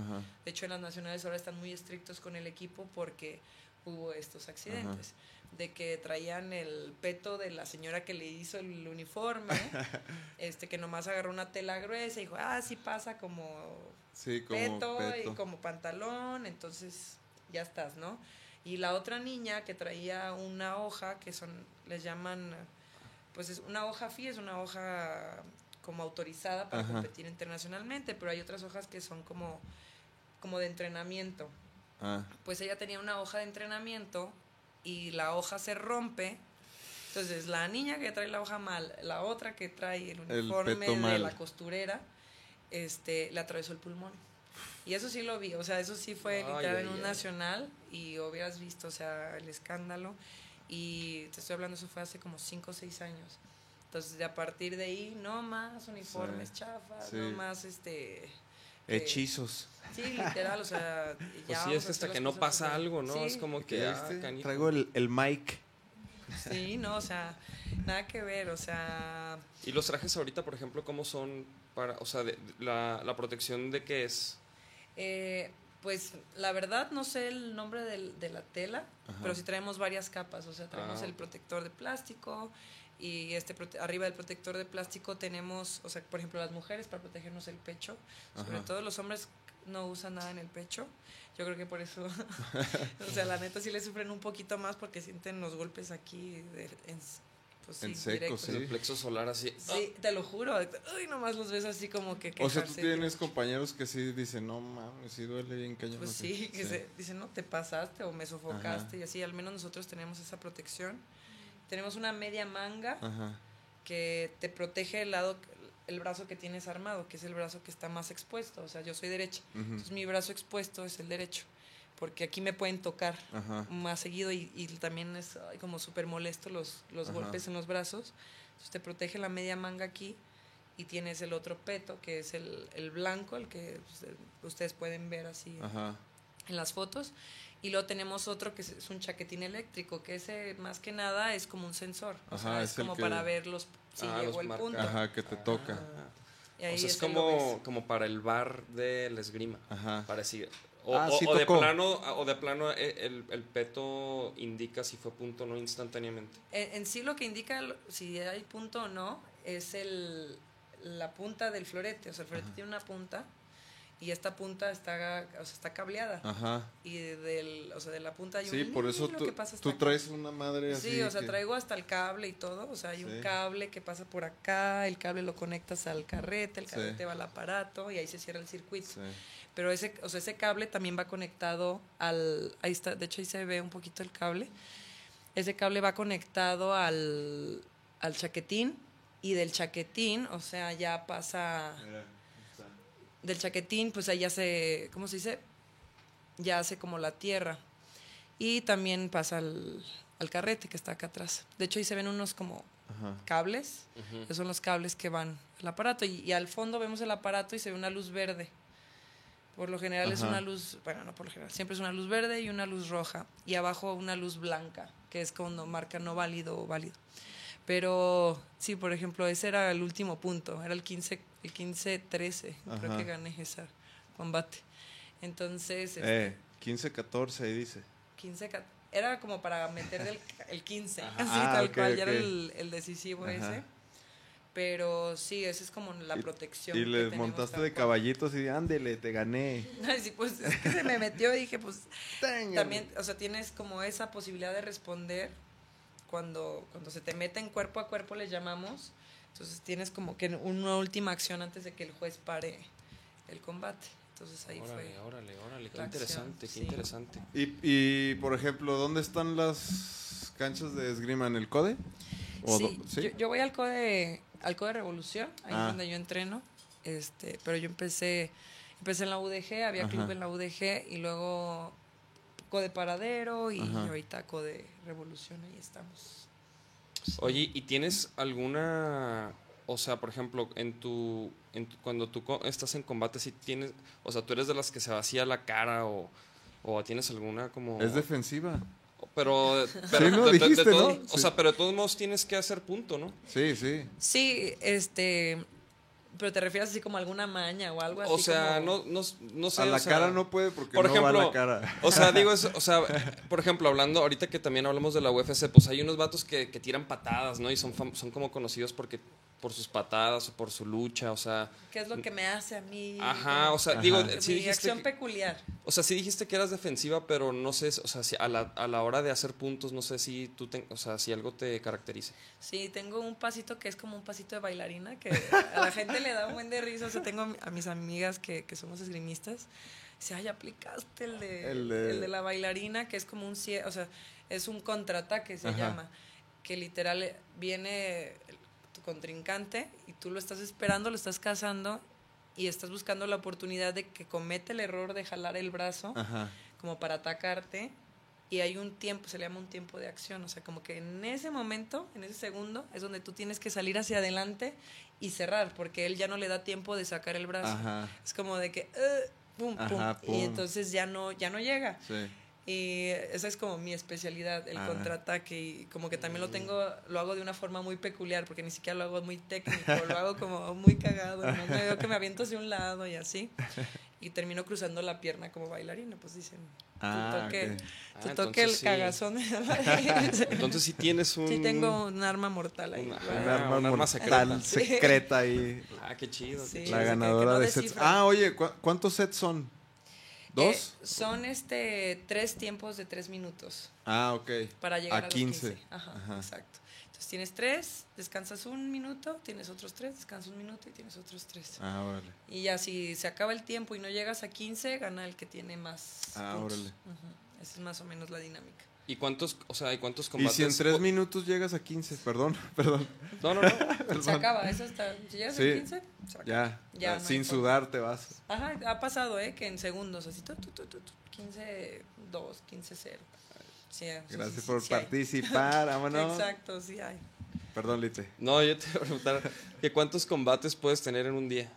De hecho, en las nacionales ahora están muy estrictos con el equipo porque hubo estos accidentes. De que traían el peto de la señora que le hizo el uniforme, [laughs] este que nomás agarró una tela gruesa y dijo, ah, sí pasa como Sí, como peto, peto. y como pantalón, entonces ya estás, ¿no? Y la otra niña que traía una hoja que son, les llaman, pues es una hoja FI, es una hoja como autorizada para Ajá. competir internacionalmente, pero hay otras hojas que son como, como de entrenamiento. Ah, Pues ella tenía una hoja de entrenamiento y la hoja se rompe. Entonces, la niña que trae la hoja mal, la otra que trae el El uniforme peto de la costurera, este, le atravesó el pulmón. Y eso sí lo vi, o sea, eso sí fue Ay, literal ay, en un ay. nacional y hubieras visto, o sea, el escándalo. Y te estoy hablando, eso fue hace como 5 o 6 años. Entonces, a partir de ahí, no más uniformes Sí, chafas, sí. no más este. Hechizos. Sí, literal, o sea. [laughs] Pues ya sí, vamos es hasta que no pasa algo, ¿no? Sí, Es como que, ¿Ya ah. Traigo el, el mic. Sí, no, o sea, nada que ver, o sea, Y los trajes ahorita, por ejemplo, ¿cómo son para, o sea, de- de- la, la protección de qué es? eh, pues la verdad no sé el nombre del- de la tela, Ajá. pero sí traemos varias capas, o sea, traemos Ah. el protector de plástico y este prote- arriba del protector de plástico tenemos, o sea, por ejemplo, las mujeres para protegernos el pecho, sobre Ajá. todo los hombres no usan nada en el pecho. Yo creo que por eso, [laughs] o sea, la neta sí le sufren un poquito más porque sienten los golpes aquí de- en, pues, En sí, seco, directos. Sí. El plexo solar así. Sí, te lo juro. Uy, nomás los ves así como que. O sea, tú tienes compañeros que sí dicen, no mames, sí duele bien cañón. Pues así". sí, que se dicen, no, te pasaste o me sofocaste y así. Al menos nosotros tenemos esa protección. Tenemos una media manga Ajá. que te protege el lado, el brazo que tienes armado, que es el brazo que está más expuesto. O sea, yo soy derecha. ujú, Entonces mi brazo expuesto es el derecho. Porque aquí me pueden tocar Ajá. más seguido y, y también es ay, como súper molesto los, los Ajá. golpes en los brazos. Entonces te protege la media manga aquí y tienes el otro peto que es el, el blanco, el que pues, ustedes pueden ver así Ajá. en las fotos. Y luego tenemos otro que es, un chaquetín eléctrico, que ese más que nada es como un sensor. O Ajá, sea, es como que- para ver los, si Ah, llegó los el marca- punto. Ajá, que te toca. Ah. Y ahí o sea, es como, como para el bar de la esgrima. Ajá. Parecido. O, Ah, o- sí o de plano, o de plano eh, el, el peto indica si fue punto o no instantáneamente. En, en sí lo que indica si hay punto o no es el, la punta del florete. O sea, el florete tiene una punta y esta punta está, o sea, está cableada. Ajá. Y del, o sea, de la punta hay un Sí, por eso tú, que pasa hasta tú traes una madre así. Sí, o sea, que- traigo hasta el cable y todo. O sea, hay Sí. un cable que pasa por acá, el cable lo conectas al carrete, el Sí. carrete va al aparato y ahí se cierra el circuito. Sí. Pero ese, o sea, ese cable también va conectado al. Ahí está, de hecho ahí se ve un poquito el cable. Ese cable va conectado al, al chaquetín y del chaquetín, o sea, ya pasa. Mira. Del chaquetín, pues ahí ya se. ¿Cómo se dice? ya hace como la tierra. Y también pasa al, al carrete que está acá atrás. De hecho, ahí se ven unos como Ajá. cables. Esos son los cables que van al aparato. Y, y al fondo vemos el aparato y se ve una luz verde. Por lo general es una luz, bueno, no por lo general, siempre es una luz verde y una luz roja. Y abajo una luz blanca, que es cuando marca no válido o válido. Pero sí, por ejemplo, ese era el último punto, era el 15, el 15-13, creo que gané ese combate. Entonces, este, Eh, 15-14 ahí dice. 15, ca- era como para meter del, el 15, [laughs] así Ah, tal ok, cual, ya era el, el decisivo Ajá. ese. Pero sí, esa es como la Y- protección. Y que le tenemos montaste de caballitos y ándele, te gané. [laughs] Sí, pues es que se me metió y dije, pues Téngale. también, o sea, tienes como esa posibilidad de responder cuando, cuando se te mete en cuerpo a cuerpo, le llamamos. Entonces tienes como que una última acción antes de que el juez pare el combate. Entonces ahí Órale, fue. órale, órale, qué acción, interesante, qué sí. interesante. Y, y, por ejemplo, ¿dónde están las canchas de esgrima? ¿En el CODE? ¿O Sí, do- Yo, yo voy al CODE, al CODE Revolución, ahí Ah. es donde yo entreno. Este, pero yo empecé, empecé en la UDG, había Ajá. club en la UDG y luego CODE Paradero y Ajá. ahorita CODE Revolución, ahí estamos. Oye, ¿y tienes alguna, o sea, por ejemplo, en tu, en tu- cuando tú co- estás en combate, si tienes, o sea, tú eres de las que se vacía la cara o, o tienes alguna como... Es defensiva. Pero, pero ¿no? de- de- de Dijiste, todo- ¿no? o Sí. sea, pero de todos modos tienes que hacer punto, ¿no? Sí, sí. Sí, este, pero te refieres así como a alguna maña o algo así. O sea, como- no, no, no sé. a la o sea, cara no puede porque por no va a ejemplo, la cara. O sea, digo, eso, o sea, por ejemplo, hablando, ahorita que también hablamos de la UFC, pues hay unos vatos que, que tiran patadas, ¿no? Y son, son como conocidos porque por sus patadas o por su lucha, o sea, ¿Qué es lo que me hace a mí? ajá, o sea, Ajá. digo, mi sí dijiste, acción que- peculiar. o sea, sí dijiste que eras defensiva, pero no sé, o sea, si a la, a la hora de hacer puntos, no sé si tú, te- o sea, si algo te caracteriza. Sí, tengo un pasito que es como un pasito de bailarina que a la gente le da un buen de risa. O sea, tengo a mi- mis amigas que, que somos esgrimistas. Dice, ay, aplicaste el de, El el de- la bailarina, que es como un cie- o sea, es un contraataque, se Ajá. llama. Que literal eh, viene contrincante y tú lo estás esperando, lo estás cazando y estás buscando la oportunidad de que comete el error de jalar el brazo Ajá. como para atacarte y hay un tiempo, se le llama un tiempo de acción, o sea, como que en ese momento, en ese segundo, es donde tú tienes que salir hacia adelante y cerrar, porque él ya no le da tiempo de sacar el brazo. Ajá. Es como de que, "Eh", pum, pum. y entonces ya no, ya no llega. Sí. Y esa es como mi especialidad, el Ah. contraataque. Y como que también lo tengo, lo hago de una forma muy peculiar, porque ni siquiera lo hago muy técnico, lo hago como muy cagado. ¿no? Me veo que me aviento hacia un lado y así. [laughs] Y termino cruzando la pierna como bailarina, pues dicen. Ah, tu toque, ok. tu Ah, toque el sí. cagazón. [laughs] Entonces sí tienes un... sí, tengo un arma mortal ahí. Una-. Un arma un arma mortal secreta. secreta ahí. Ah, qué chido. qué Sí. chido. La ganadora que no de sets. Ah, oye, ¿cu- ¿cuántos sets son? ¿Dos? Eh, son este tres tiempos de tres minutos. ah, ok. para llegar A a, los 15. 15. Ajá, Ajá. exacto. Entonces tienes tres, descansas un minuto, tienes otros tres, descansas un minuto y tienes otros tres. Ah, órale. Y ya si se acaba el tiempo y no llegas a 15, gana el que tiene más. Ah, puntos. órale. Esa es más o menos la dinámica. ¿Y cuántos, o sea, y cuántos Y combates? si en tres minutos llegas a 15, perdón, [laughs] perdón. No, no, no. [laughs] Se acaba, eso está. Si llegas Sí. a 15, se acaba. Ya, Ya, no sin sudar te vas. Ajá, ha pasado, ¿eh? Que en segundos, así, tu, tu, tu, tu, tu, 15, 2, 15, 0. Sí, Gracias sí, por participar, [laughs] vámonos. Exacto, sí hay. Perdón, Lite. No, yo te iba a preguntar que cuántos combates puedes tener en un día.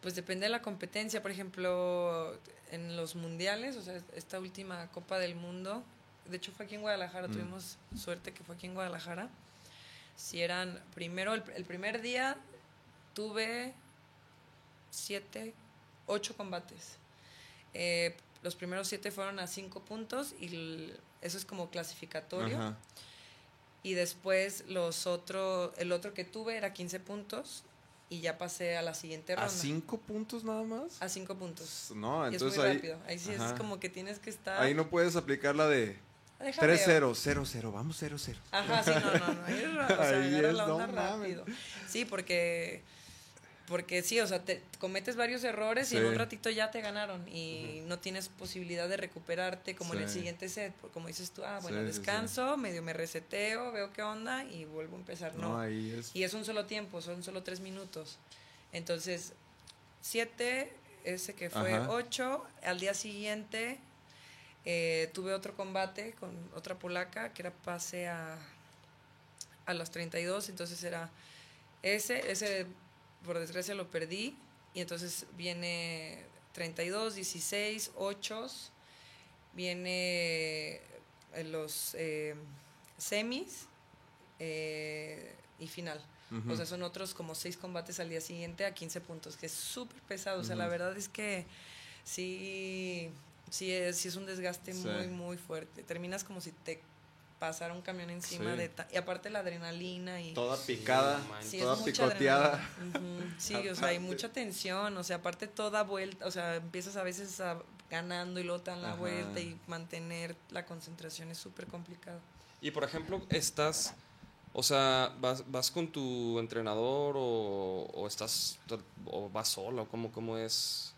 Pues depende de la competencia. Por ejemplo, en los mundiales, o sea, esta última Copa del Mundo, de hecho fue aquí en Guadalajara, Mm. tuvimos suerte que fue aquí en Guadalajara. Si eran, primero, el, el primer día tuve siete, ocho combates. Eh, los primeros siete fueron a cinco puntos y el- eso es como clasificatorio. Ajá. Y después los otro, el otro que tuve era 15 puntos y ya pasé a la siguiente ¿A ronda. cinco puntos nada más? A cinco puntos. No, y es entonces muy ahí, rápido. Ahí sí Ajá. es como que tienes que estar. ahí no puedes aplicar la de Deja 3-0, 0-0, vamos 0-0. Ajá, sí, no, no, no. Ahí, es ra- o sea, Ahí es, la no onda mames. rápido. Sí, porque. Porque sí, o sea, te cometes varios errores y en un ratito ya te ganaron y no tienes posibilidad de recuperarte como en el siguiente set. Como dices tú, ah, bueno, Sí, descanso, medio me reseteo, veo qué onda y vuelvo a empezar. No, No, ahí es. Y es un solo tiempo, son solo tres minutos. Entonces, siete, ese que fue Ajá. 8. Al día siguiente eh, tuve otro combate con otra polaca que era pase a, a los 32. Entonces era ese, ese por desgracia lo perdí. Y entonces viene 32, 16, 8. Viene eh, los eh, semis eh, y final. O sea, son otros como seis combates al día siguiente a 15 puntos, que es súper pesado. O sea, la verdad es que sí, sí es, sí es un desgaste Sí. muy, muy fuerte. Terminas como si te pasara un camión encima Sí. de... ta- y aparte la adrenalina y... Toda picada, toda mucha picoteada. adrenalina. Ujú, Sí, o sea, hay mucha tensión, o sea, aparte toda vuelta, o sea, empiezas a veces a- ganando y luego te dan la Ajá. vuelta y mantener la concentración es súper complicado. Y por ejemplo, estás, o sea, vas, vas con tu entrenador o, o estás, o vas sola, o cómo, cómo es.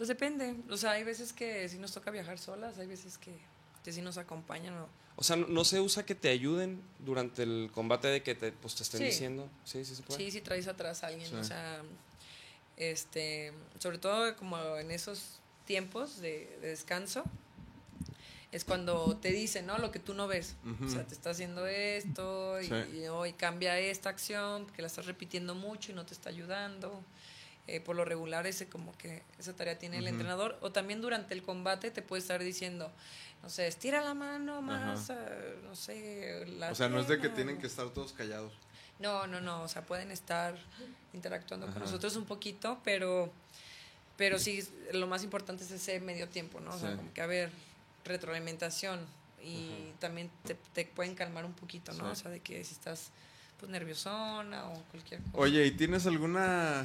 Pues depende, o sea, hay veces que sí nos toca viajar solas, hay veces que, que sí nos acompañan o... O sea, no, no se usa que te ayuden durante el combate de que te, pues, te estén Sí. diciendo. Sí, sí se puede. Sí, sí traes atrás a alguien, Sí. o sea, este, sobre todo como en esos tiempos de, de descanso, es cuando te dicen, ¿no? Lo que tú no ves. O sea, te está haciendo esto y, Sí. y hoy cambia esta acción que la estás repitiendo mucho y no te está ayudando. Eh, por lo regular ese como que esa tarea tiene el entrenador o también durante el combate te puede estar diciendo no sé estira la mano más eh, no sé la O sea, no es de que tienen que estar todos callados. no, no, no, o sea, pueden estar interactuando con nosotros un poquito, pero, pero sí, lo más importante es ese medio tiempo, ¿no? O sea, Sí. como que haber retroalimentación y también te, te pueden calmar un poquito, ¿no? Sí. O sea, de que si estás pues nerviosona o cualquier cosa. Oye, ¿y tienes alguna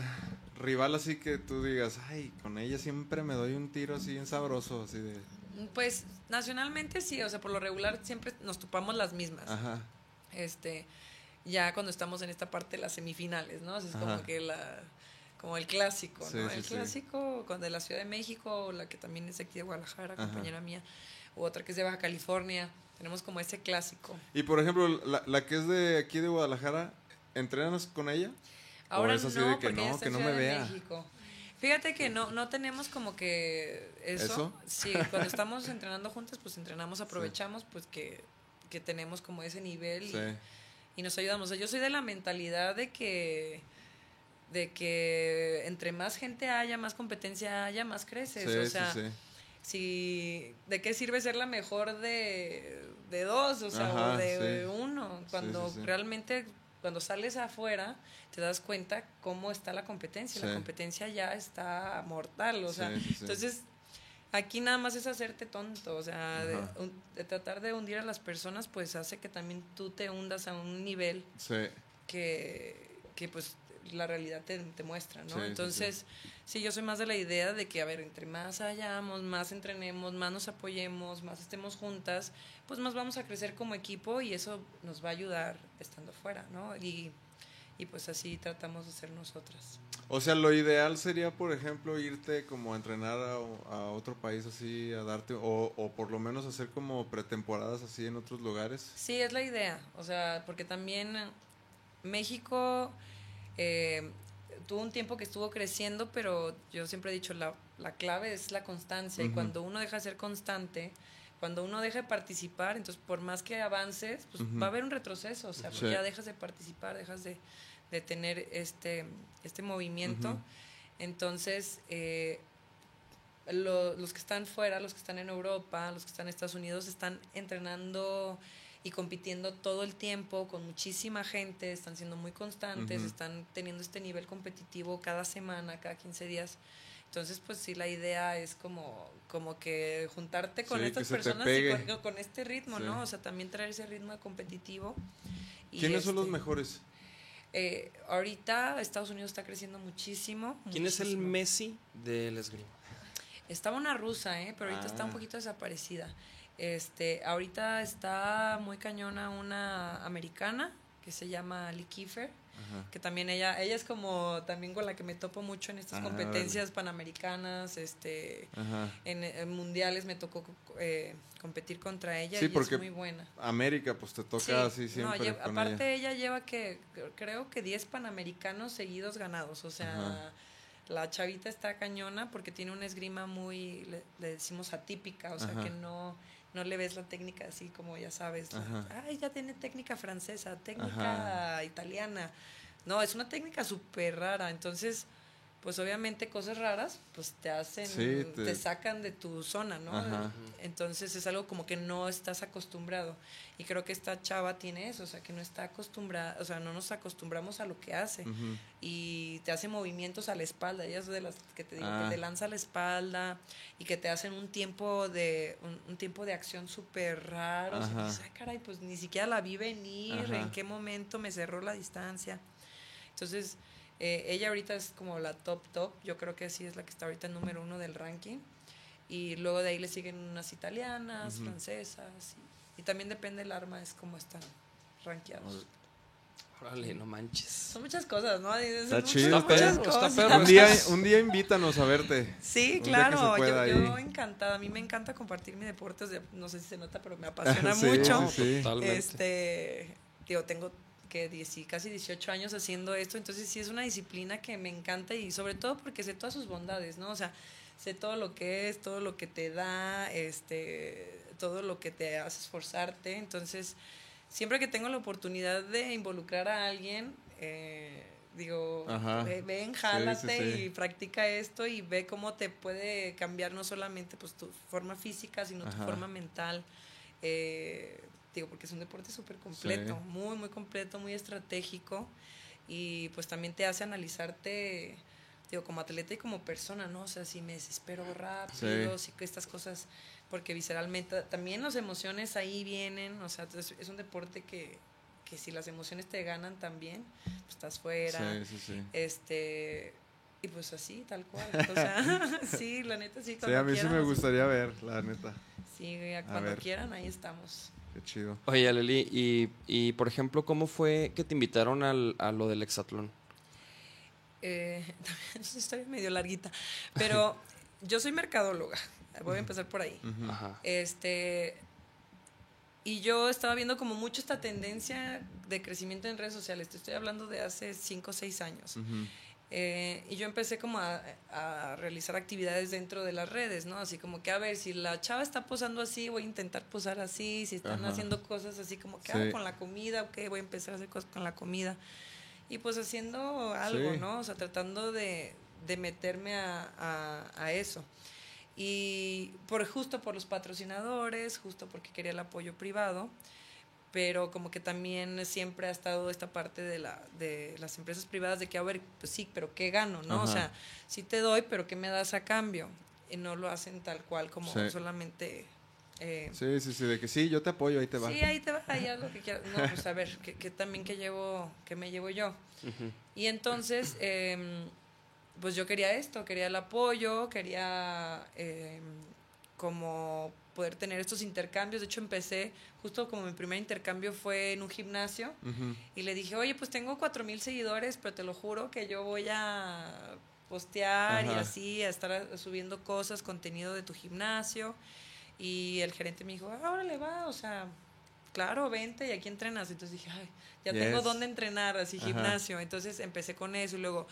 rival así que tú digas, ay, con ella siempre me doy un tiro así bien sabroso, así de... Pues nacionalmente sí, o sea, por lo regular siempre nos topamos las mismas. Ajá, este ya cuando estamos en esta parte de las semifinales, ¿no? O sea, es como que la como el clásico, Sí, ¿no? sí, el sí. clásico con de la Ciudad de México, la que también es aquí de Guadalajara, Ajá. compañera mía, u otra que es de Baja California. Tenemos como ese clásico. Y por ejemplo, la, la que es de aquí de Guadalajara, ¿entrenas con ella? Ahora es así no, de que no, que no me vea? México. Fíjate que no, no tenemos como que eso. ¿Eso? Sí, cuando estamos entrenando juntas, pues entrenamos, aprovechamos, pues que, que tenemos como ese nivel y, Sí. y nos ayudamos. O sea, yo soy de la mentalidad de que de que entre más gente haya, más competencia haya, más creces. Sí, o sea, si de qué sirve ser la mejor de, de dos, o sea, Ajá, o de uno, cuando realmente cuando sales afuera te das cuenta cómo está la competencia, la competencia ya está mortal, o sea, Sí, sí, sí. entonces aquí nada más es hacerte tonto, o sea, de, un- de tratar de hundir a las personas, pues hace que también tú te hundas a un nivel que, que pues la realidad te, te muestra, ¿no? Sí, sí, sí. Entonces, sí. yo soy más de la idea de que, a ver, entre más hayamos, más entrenemos, más nos apoyemos, más estemos juntas, pues más vamos a crecer como equipo y eso nos va a ayudar estando fuera, ¿no? Y, y pues así tratamos de ser nosotras. O sea, lo ideal sería, por ejemplo, irte como a entrenar a, a otro país así, a darte, o, o por lo menos hacer como pretemporadas así en otros lugares. Sí, es la idea, o sea, porque también México eh, tuvo un tiempo que estuvo creciendo, pero yo siempre he dicho, la, la clave es la constancia, y cuando uno deja de ser constante, cuando uno deja de participar, entonces por más que avances, pues va a haber un retroceso, o sea, Sí. ya dejas de participar, dejas de, de tener este, este movimiento. Entonces, eh, lo- los que están fuera, los que están en Europa, los que están en Estados Unidos, están entrenando y compitiendo todo el tiempo con muchísima gente, están siendo muy constantes, Ujú. están teniendo este nivel competitivo cada semana, cada 15 días. Entonces, pues sí, la idea es como, como que juntarte con Sí, estas personas y con, con este ritmo, Sí. ¿no? O sea, también traer ese ritmo competitivo. Y ¿Quiénes son los este, mejores? eh, ahorita Estados Unidos está creciendo muchísimo. ¿Quién es el muchísimo. Messi del esgrima? Estaba una rusa, ¿eh? pero ahorita está un Ah. poquito desaparecida. Este, ahorita está muy cañona una americana que se llama Lee Kiefer, Ajá. que también ella, ella es como también con la que me topo mucho en estas Ah, competencias panamericanas, este, en, en mundiales me tocó eh, competir contra ella Sí, y porque es muy buena. América, pues te toca Sí, así no, siempre lle- con aparte ella. ella. lleva que creo que 10 panamericanos seguidos ganados, o sea, Ajá. La chavita está cañona porque tiene una esgrima muy, le, le decimos atípica, o sea, Ajá. que no, no le ves la técnica así como ya sabes. Ajá. Ay, ya tiene técnica francesa, técnica italiana. No, es una técnica súper rara. Entonces, pues obviamente cosas raras, pues te hacen, Sí, te... te- sacan de tu zona, ¿no? Ajá. Entonces es algo como que no estás acostumbrado. Y creo que esta chava tiene eso, o sea, que no está acostumbrada, o sea, no nos acostumbramos a lo que hace. Y te hace movimientos a la espalda. Ella es de las que te digo, Ah. que te lanza a la espalda y que te hacen un tiempo de, un, un tiempo de acción súper raro. O sea, dices, "Ay, caray, pues ni siquiera la vi venir, Ajá. en qué momento me cerró la distancia. Entonces, eh, ella ahorita es como la top top. Yo creo que sí es la que está ahorita en número uno del ranking. Y luego de ahí le siguen unas italianas, Ujú. francesas. Y, y también depende del arma, es como están rankeados. Órale, no manches. Son muchas cosas, ¿no? Son Está muchas- chido, muchas está perro, está cosas. perro. Un día, un día invítanos a verte. Sí, claro, yo, yo encantada. A mí me encanta compartir mi deporte. o sea, no sé si se nota, pero me [laughs] apasiona Sí, mucho. sí, sí. Totalmente. Este, digo, tengo que 10 casi 18 años haciendo esto, entonces sí es una disciplina que me encanta y sobre todo porque sé todas sus bondades, ¿no? O sea, sé todo lo que es, todo lo que te da, este, todo lo que te hace esforzarte, entonces siempre que tengo la oportunidad de involucrar a alguien, eh, digo, ve- ven, jálate sí, sí. y practica esto y ve cómo te puede cambiar no solamente pues tu forma física, sino tu forma mental. Eh, digo, porque es un deporte súper completo, Sí. muy, muy completo, muy estratégico y pues también te hace analizarte, digo, como atleta y como persona, ¿no? O sea, si me desespero rápido, si que estas cosas, porque visceralmente también las emociones ahí vienen, o sea, es, un deporte que, que si las emociones te ganan también, pues estás fuera, Sí, sí, sí. este... Y pues así, tal cual. O sea, [laughs] [laughs] sí, la neta sí. Sí, cuando a mí sí quieran, me así- gustaría ver, la neta. Sí, cuando quieran, ahí estamos. Qué chido. Oye, Aleli, y, y por ejemplo, ¿cómo fue que te invitaron al, a lo del hexatlón? Eh, [laughs] también es una historia medio larguita. Pero [laughs] yo soy mercadóloga. Voy a empezar por ahí. Ajá. Este. Y yo estaba viendo como mucho esta tendencia de crecimiento en redes sociales. Te estoy hablando de hace 5 o 6 años. Ujú. Eh, y yo empecé como a, a realizar actividades dentro de las redes, ¿no? Así como que, a ver, si la chava está posando así, voy a intentar posar así. Si están Ajá. haciendo cosas así como que Sí. hago con la comida, ok, voy a empezar a hacer cosas con la comida. Y pues haciendo algo, Sí. ¿no? O sea, tratando de, de meterme a, a- a eso. Y por, justo por los patrocinadores, justo porque quería el apoyo privado, pero como que también siempre ha estado esta parte de, la, de las empresas privadas de que, a ver, pues sí, pero ¿qué gano? ¿no? O sea, sí te doy, pero ¿qué me das a cambio? Y no lo hacen tal cual como Sí. solamente... eh, Sí, sí, sí, de que sí, yo te apoyo, ahí te va. Sí, ahí te va, ahí haz lo que quieras. No, pues a ver, que, que también que llevo, que me llevo yo. Y entonces, em, pues yo quería esto, quería el apoyo, quería em, como poder tener estos intercambios. De hecho, empecé, justo como mi primer intercambio fue en un gimnasio. Ujú. Y le dije, oye, pues tengo cuatro mil seguidores, pero te lo juro que yo voy a postear y así, a estar subiendo cosas, contenido de tu gimnasio. Y el gerente me dijo, ah, órale, va, o sea, claro, vente y aquí entrenas. Entonces dije, ay, ya tengo dónde entrenar, así Ajá. gimnasio. Entonces empecé con eso y luego,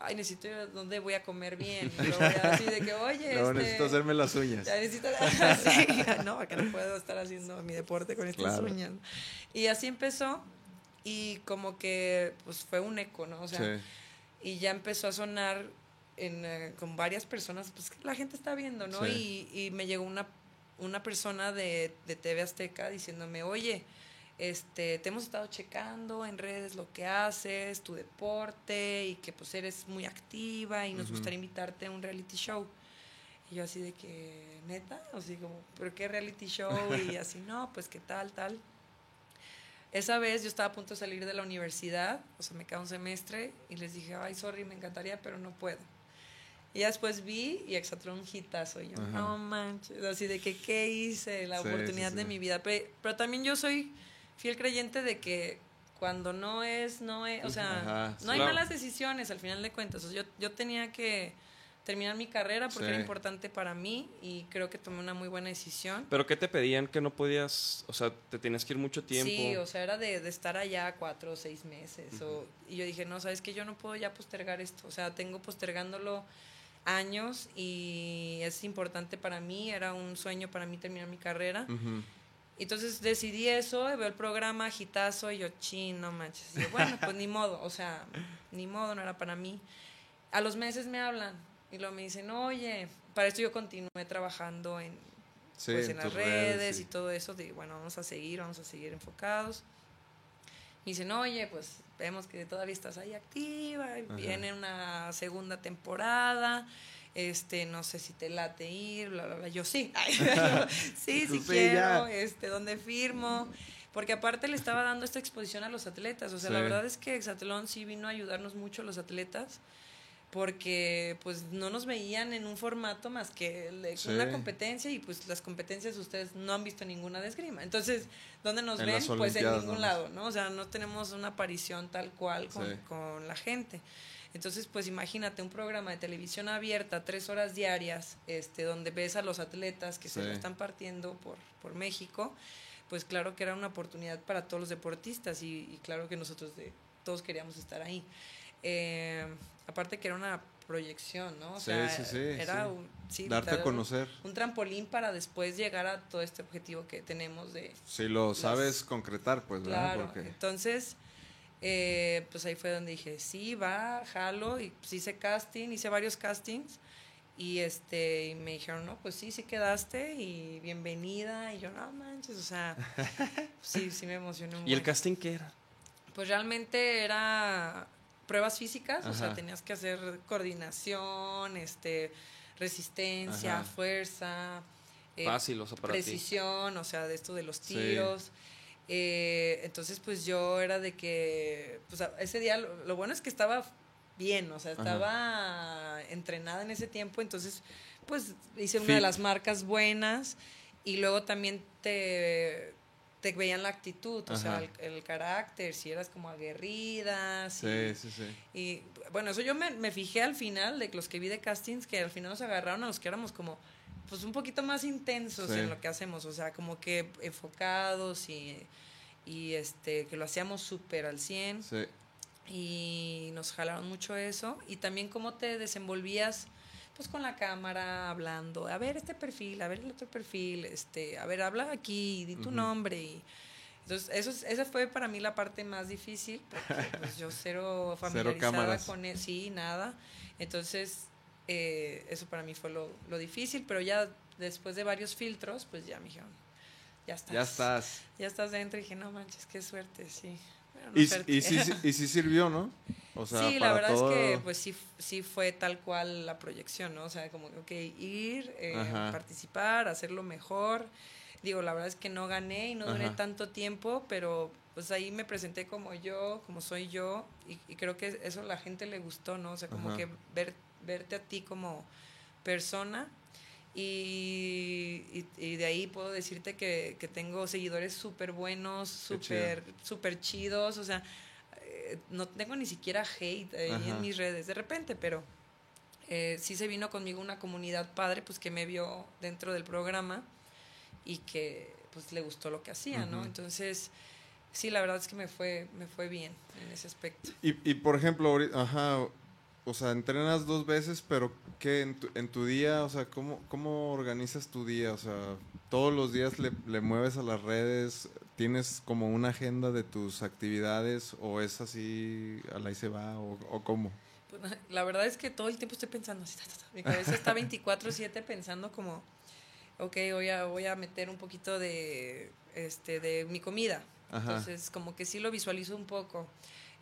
ay, necesito ir a dónde voy a comer bien. [laughs] Y luego ya así de que, oye, Luego este, necesito hacerme las uñas. ya necesito, [laughs] sí, no, acá no puedo estar haciendo mi deporte con estas Claro. uñas. Y así empezó y como que pues fue un eco, ¿no? O sea, Sí. y ya empezó a sonar en, eh, con varias personas, pues que la gente está viendo, ¿no? Sí. Y, y me llegó una, una persona de, de TV Azteca diciéndome, oye, este, te hemos estado checando en redes lo que haces, tu deporte, y que pues eres muy activa y nos gustaría invitarte a un reality show. Y yo así de que, neta, así como, ¿pero qué reality show? Y [laughs] así, no, pues qué tal, tal. Esa vez yo estaba a punto de salir de la universidad, o sea, me queda un semestre y les dije, ay, sorry, me encantaría, pero no puedo. Y ya después vi y Exatlón un hitazo. Y yo, Ajá. no manches, así de que, ¿qué hice? La Sí, oportunidad sí, de mi vida. Pero, pero también yo soy fiel creyente de que cuando no es, no es, o sea, Ajá, no hay claro. malas decisiones al final de cuentas. O sea, yo, yo tenía que terminar mi carrera porque Sí. era importante para mí y creo que tomé una muy buena decisión. ¿Pero qué te pedían que no podías, o sea, te tenías que ir mucho tiempo? Sí, o sea, era de, de estar allá cuatro o seis meses. o- y yo dije, no, sabes que yo no puedo ya postergar esto. O sea, tengo postergándolo años y es importante para mí, era un sueño para mí terminar mi carrera. Ujú. Entonces decidí eso, veo el programa, agitazo, y yo, chin, no manches. Y yo, bueno, pues ni modo, o sea, ni modo, no era para mí. A los meses me hablan y luego me dicen, oye, para esto yo continué trabajando en, Sí, pues, en las tus redes, sí. y todo eso, de bueno, vamos a seguir, vamos a seguir enfocados. Me dicen, oye, pues vemos que todavía estás ahí activa, Ajá. viene una segunda temporada, este, no sé si te late ir, bla, bla, bla. Yo sí, [laughs] Ay, [laughs] yo, sí, sí quiero, ya. este, ¿dónde firmo? Porque aparte le estaba dando esta exposición a los atletas, o sea, la verdad es que Exatlón sí vino a ayudarnos mucho los atletas porque pues no nos veían en un formato más que Sí. una competencia y pues las competencias ustedes no han visto ninguna de esgrima. Entonces, ¿dónde nos En ven? Pues en ningún nomás. lado, ¿no? O sea, no tenemos una aparición tal cual con, Sí. con la gente. Entonces, pues imagínate un programa de televisión abierta, tres horas diarias, este, donde ves a los atletas que se Sí. lo están partiendo por, por México, pues claro que era una oportunidad para todos los deportistas y, y claro que nosotros de, todos queríamos estar ahí. Eh, aparte que era una proyección, ¿no? O Sí, sea, sí, sí, era un, Darte a conocer. un trampolín para después llegar a todo este objetivo que tenemos de, Si lo Las- sabes concretar, pues, ¿verdad? Claro, Porque entonces, eh, pues ahí fue donde dije, sí, va, jalo, y pues hice casting, hice varios castings, y este, y me dijeron, no, pues sí, sí quedaste, y bienvenida, y yo, no manches, o sea, [laughs] sí, sí me emocionó un ¿Y el casting qué era? Pues realmente era pruebas físicas, o sea, tenías que hacer coordinación, este, resistencia, Ajá. fuerza, eh, Fácil, o sea, para ti. precisión, o sea, de esto de los Sí. Eh, entonces, pues yo era de que, pues ese día, lo, lo bueno es que estaba bien, o sea, Ajá. estaba entrenada en ese tiempo, entonces, pues hice una de las marcas buenas y luego también te, te veían la actitud, o sea, el carácter, si eras como aguerrida, si, Sí, sí, sí. y bueno, eso yo me, me fijé al final de los que vi de castings, que al final nos agarraron a los que éramos como, pues un poquito más intensos Sí. en lo que hacemos, o sea, como que enfocados y, y este, que lo hacíamos súper al 100 Sí. y nos jalaron mucho eso y también cómo te desenvolvías pues con la cámara hablando, a ver este perfil, a ver el otro perfil, este, a ver, habla aquí, di tu Ujú. nombre y entonces eso es- esa fue para mí la parte más difícil porque pues yo cero [laughs] familiarizada cámaras. con él, sí, nada. Entonces eh, eso para mí fue lo, lo difícil, pero ya después de varios filtros, pues ya me dijeron, ya estás. Ya estás. Ya estás dentro y dije, no manches, qué suerte, sí. Bueno, no Y, suerte. y, sí, y sí sirvió, ¿no? O sea, sí, la verdad todo- es que pues sí, sí fue tal cual la proyección, ¿no? O sea, como, ok, ir, eh, participar, hacerlo mejor. Digo, la verdad es que no gané y no duré Ajá. tanto tiempo, pero pues ahí me presenté como yo, como soy yo, y, y creo que eso a la gente le gustó, ¿no? O sea, como Ajá. que ver, verte a ti como persona. Y, y- y de ahí puedo decirte que, que tengo seguidores súper buenos, súper súper chidos, o sea, eh, no tengo ni siquiera hate ahí Ajá. en mis redes de repente, pero eh, sí se vino conmigo una comunidad padre, pues que me vio dentro del programa y que pues le gustó lo que hacía, ¿no? Entonces, sí, la verdad es que me fue, me fue bien en ese aspecto. Y, y por ejemplo, ajá, o sea, entrenas dos veces, pero ¿qué en tu, en tu día? O sea, ¿cómo, ¿cómo organizas tu día? O sea, todos los días le, le mueves a las redes, ¿tienes como una agenda de tus actividades o es así, a la ahí se va o, o cómo? Pues, la verdad es que todo el tiempo estoy pensando así, ta, ta, ta. mi cabeza está 24/7 pensando como, ok, voy a, voy a meter un poquito de, este, de mi comida. Ajá. Entonces, como que sí lo visualizo un poco.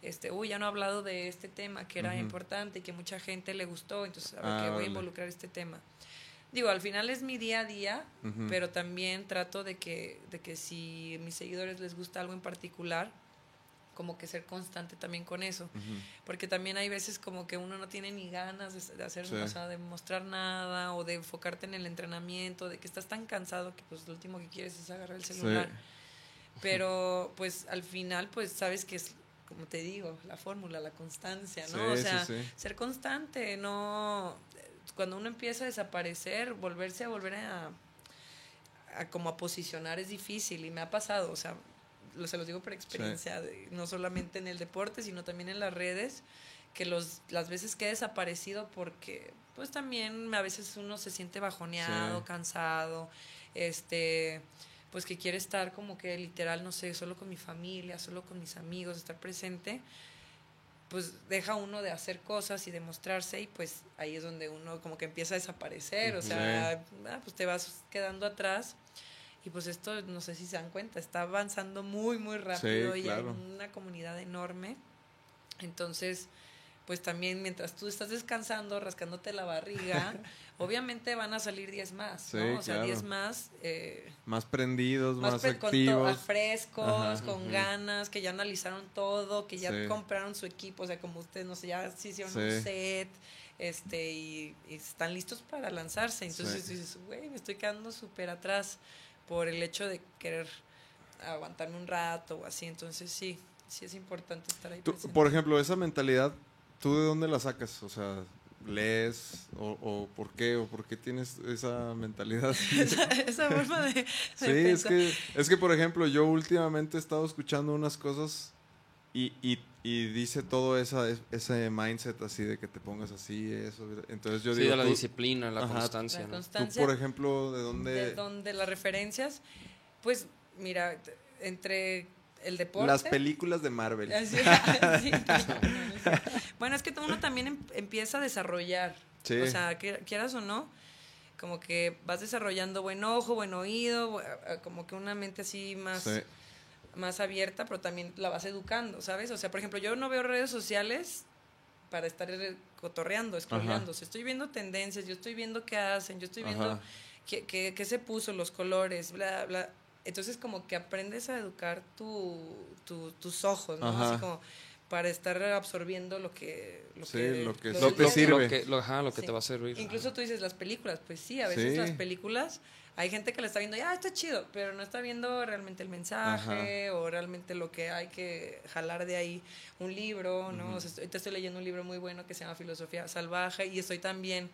Este, uy, ya no he hablado de este tema que era importante y que mucha gente le gustó, entonces, a ver, Ah, ¿qué voy a involucrar este tema? Digo, al final es mi día a día, pero también trato de que, de que si a mis seguidores les gusta algo en particular, como que ser constante también con eso. Porque también hay veces como que uno no tiene ni ganas de, de hacer, Sí. o sea, de mostrar nada o de enfocarte en el entrenamiento, de que estás tan cansado que pues lo último que quieres es agarrar el celular. Pero [laughs] pues al final pues sabes que es, como te digo, la fórmula, la constancia, ¿no? Sí, o sea, sí. ser constante, no... cuando uno empieza a desaparecer, volverse a volver a, a como a posicionar es difícil y me ha pasado, o sea, lo, se los digo por experiencia, de- no solamente en el deporte, sino también en las redes, que los, las veces que he desaparecido porque pues también a veces uno se siente bajoneado, cansado, este pues que quiere estar como que literal, no sé, solo con mi familia, solo con mis amigos, estar presente, pues deja uno de hacer cosas y de mostrarse y pues ahí es donde uno como que empieza a desaparecer, o sea, ah, pues te vas quedando atrás y pues esto no sé si se dan cuenta, está avanzando muy muy rápido y claro. hay una comunidad enorme. Entonces, pues también mientras tú estás descansando, rascándote la barriga, [laughs] obviamente van a salir 10 más, ¿no? O sea, claro. 10 más eh, Más prendidos, más, pre- con to- activos. frescos, Ajá. con ganas, que ya analizaron todo, que ya Sí. compraron su equipo, o sea, como ustedes, no sé, ya se hicieron Sí. un set, este, y, y están listos para lanzarse. Entonces dices, güey, me estoy quedando súper atrás por el hecho de querer aguantarme un rato o así. Entonces sí, sí es importante estar ahí Tú, por ejemplo, esa mentalidad, ¿tú de dónde la sacas? O sea, ¿lees? ¿O, o por qué? ¿O por qué tienes esa mentalidad? [laughs] esa, esa forma de, de Sí, es que, es que, por ejemplo, yo últimamente he estado escuchando unas cosas y, y, y dice todo esa, ese mindset así de que te pongas así, eso. Entonces yo Sí, digo, de la tú, disciplina, la Ajá. constancia. La ¿no? tú, constancia. por ejemplo, ¿de dónde? de donde las referencias, pues mira, entre el deporte. Las películas de Marvel. Así- [laughs] sí. [laughs] bueno, es que uno también em- empieza a desarrollar. Sí. O sea, quieras o no, como que vas desarrollando buen ojo, buen oído, como que una mente así más, Sí. más abierta, pero también la vas educando, ¿sabes? O sea, por ejemplo, yo no veo redes sociales para estar cotorreando, scrolleando. O sea, estoy viendo tendencias, yo estoy viendo qué hacen, yo estoy viendo qué, qué- qué se puso, los colores, bla, bla. Entonces como que aprendes a educar tu, tu- tus ojos, ¿no? Ajá. Así como para estar absorbiendo lo que... Lo Sí, que, lo que sí Lo te sirve. lo que, lo- ajá, lo que Sí. te va a servir. Incluso tú dices las películas, pues sí, a veces Sí. las películas, hay gente que la está viendo y, ah, está chido, pero no está viendo realmente el mensaje o realmente lo que hay que jalar de ahí. Un libro, ¿no? O sea, estoy- ahorita estoy leyendo un libro muy bueno que se llama Filosofía Salvaje y estoy también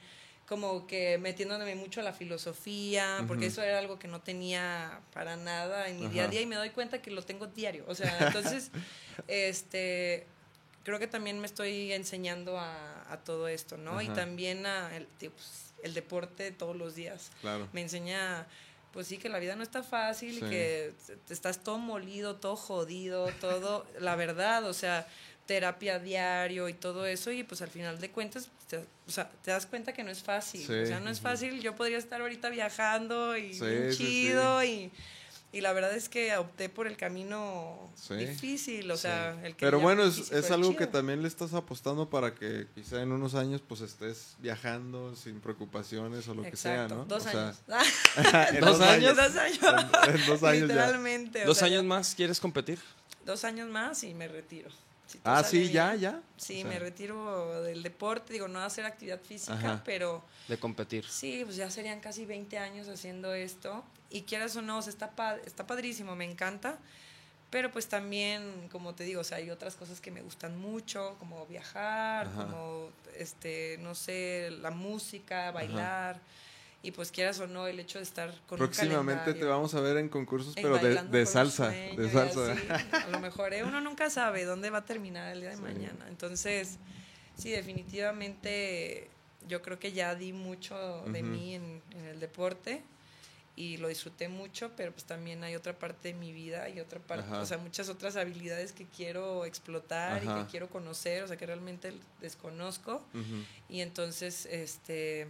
como que metiéndome mucho a la filosofía, porque eso era algo que no tenía para nada en mi día a día y me doy cuenta que lo tengo diario. O sea, entonces, [laughs] este, creo que también me estoy enseñando a, a todo esto, ¿no? Y también a el, pues, el deporte todos los días. Claro. Me enseña, pues sí, que la vida no está fácil Sí. y que estás todo molido, todo jodido, todo, la verdad, o sea, terapia diario y todo eso y pues al final de cuentas, te, o sea, te das cuenta que no es fácil. Sí, O sea, no es fácil, yo podría estar ahorita viajando y Sí, bien sí, sí. chido y... Y la verdad es que opté por el camino Sí. difícil, o sea, el que Pero bueno, es, es algo que chido. también le estás apostando para que quizá en unos años pues estés viajando sin preocupaciones o lo que sea, Exacto, ¿no? dos O sea, años. [laughs] en ¿Dos años? Dos años. En, en dos años ya. Literalmente. o ¿Dos sea, años más quieres competir? Dos años más y me retiro. Ah, sí, ya, ya. Sí, O sea, me retiro del deporte, digo, no hacer actividad física, Ajá. pero De competir. sí, pues ya serían casi 20 años haciendo esto. Y quieras o no, o sea, está, pa- está padrísimo, me encanta. Pero pues también, como te digo, o sea, hay otras cosas que me gustan mucho, como viajar, Ajá. como, este, no sé, la música, bailar. Y pues quieras o no, el hecho de estar con un Próximamente te vamos a ver en concursos, En pero de, salsa. De salsa. así. A lo mejor ¿eh? uno nunca sabe dónde va a terminar el día de Sí. mañana. Entonces, sí, definitivamente yo creo que ya di mucho de mí en, en el deporte y lo disfruté mucho, pero pues también hay otra parte de mi vida y otra parte, Ajá. o sea, muchas otras habilidades que quiero explotar y que quiero conocer, o sea, que realmente desconozco y entonces, este,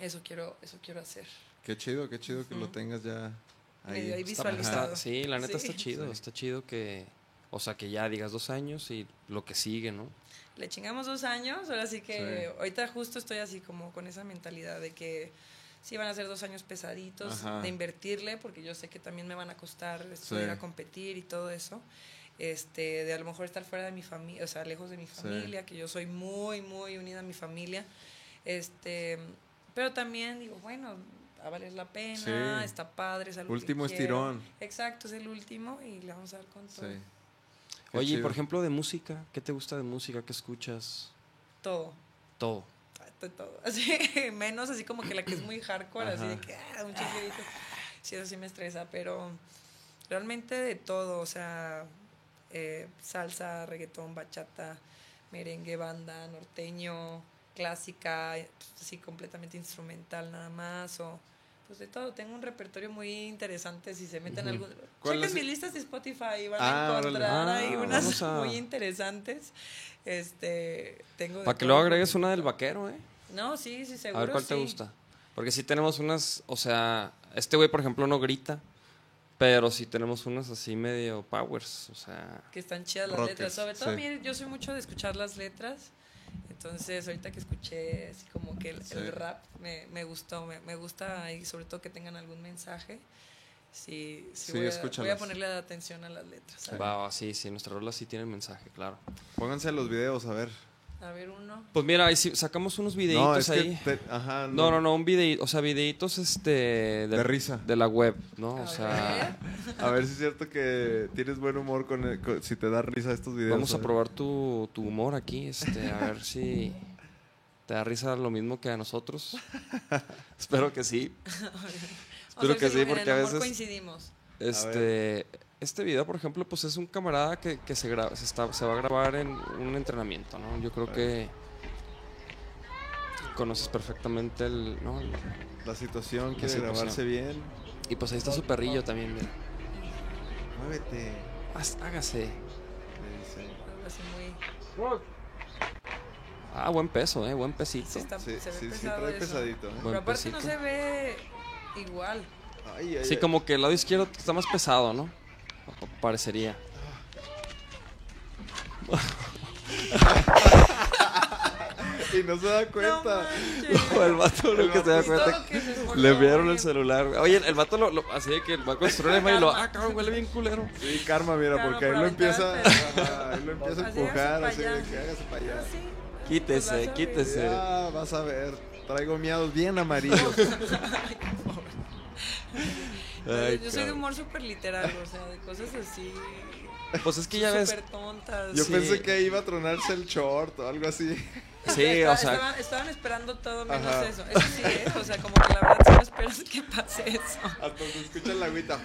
eso quiero, eso quiero hacer. Qué chido, qué chido que lo tengas ya Medio ahí ahí. Está- visualizado. está- sí, la neta Sí. está chido. Sí. Está chido que. O sea, que ya digas dos años y lo que sigue, ¿no? Le chingamos dos años, ahora sí que Sí. ahorita justo estoy así como con esa mentalidad de que sí van a ser dos años pesaditos Ajá. de invertirle, porque yo sé que también me van a costar estudiar Sí. a competir y todo eso. Este, de a lo mejor estar fuera de mi familia, o sea, lejos de mi Sí. familia, que yo soy muy, muy unida a mi familia. Este, pero también digo, bueno, va a valer la pena, Sí. está padre, es algo que Último quiero. estirón. Exacto, es el último y le vamos a dar con todo. Oye, chido. por ejemplo, de música, ¿qué te gusta de música? ¿Qué escuchas? Todo. Todo. de todo. [laughs] Así, menos así como que la que es muy hardcore, así de que ah, un chiflidito. Sí, eso sí me estresa, pero realmente de todo, o sea, eh, salsa, reggaetón, bachata, merengue, banda, norteño, clásica, pues, así completamente instrumental nada más, o pues de todo. Tengo un repertorio muy interesante si se meten algún... ¿Cuál Chequen mis listas de Spotify y van Ah, a órale. encontrar Ah, ahí unas a- muy interesantes. Este, tengo Para que luego agregues una del vaquero, ¿eh? No, sí, sí, seguro A ver cuál te gusta. Porque sí tenemos unas, o sea, este güey, por ejemplo, no grita, pero sí tenemos unas así medio powers, o sea, Que están chidas las Rockers, letras. Sobre todo, sí. mire, yo soy mucho de escuchar las letras. Entonces, ahorita que escuché así como que el, Sí. el rap me, me gustó, me, me gusta y sobre todo que tengan algún mensaje. Sí, sí, Sí, voy, a, voy a ponerle atención a las letras. A va, va, sí, sí, nuestras rolas sí tienen mensaje, claro. Pónganse los videos, a ver. A ver uno. Pues mira, ahí sí sacamos unos videitos No, es ahí. que... te- ajá, No, no, no, un videito, o sea, videitos este de, De risa. de la web, ¿no? A O sea, ver. A ver si es cierto que tienes buen humor con, el- con- si te da risa estos videos. vamos a probar tu, tu humor aquí, este, a ver si te da risa lo mismo que a nosotros. [laughs] Espero que sí. [laughs] O sea, Espero que sí, porque el a veces coincidimos. Este, este video, por ejemplo, pues es un camarada que, que se, gra- se, está, se va a grabar en un entrenamiento, ¿no? Yo creo que conoces perfectamente el, ¿no? El- La situación, quiere situación. grabarse bien. Y pues ahí está su perrillo también, mira. Muévete. Haz- Hágase. muy. Ah, buen peso, ¿eh? Buen pesito. Sí, está, Sí, se ve sí, sí, trae eso. pesadito. ¿eh? Buen Pero aparte no se ve igual. Ay, ay, Sí, ay. como que el lado izquierdo está más pesado, ¿no? Parecería. [laughs] Y no se da cuenta. el vato lo que se da cuenta que se Le enviaron el celular. Oye, el vato lo, lo- así de que va a construir el y lo. Ah, cabrón, huele bien culero. Sí, karma, mira, Karma porque ahí por lo empieza, ajá, ahí lo empieza a empujar, así de que hágase para allá. Sí. Quítese, Pues quítese. Vas a ver. Traigo miados bien amarillos. [laughs] Ay, yo soy de humor súper literal, o sea, de cosas así. Pues es que ya ves. Súper tontas. Yo Sí. pensé que iba a tronarse el short o algo así. Sí, Estaba- o sea. Estaban, estaban esperando todo menos Ajá. eso. Eso sí, ¿eh? O sea, como que la verdad sí no esperas que pase eso. Hasta se escucha la agüita.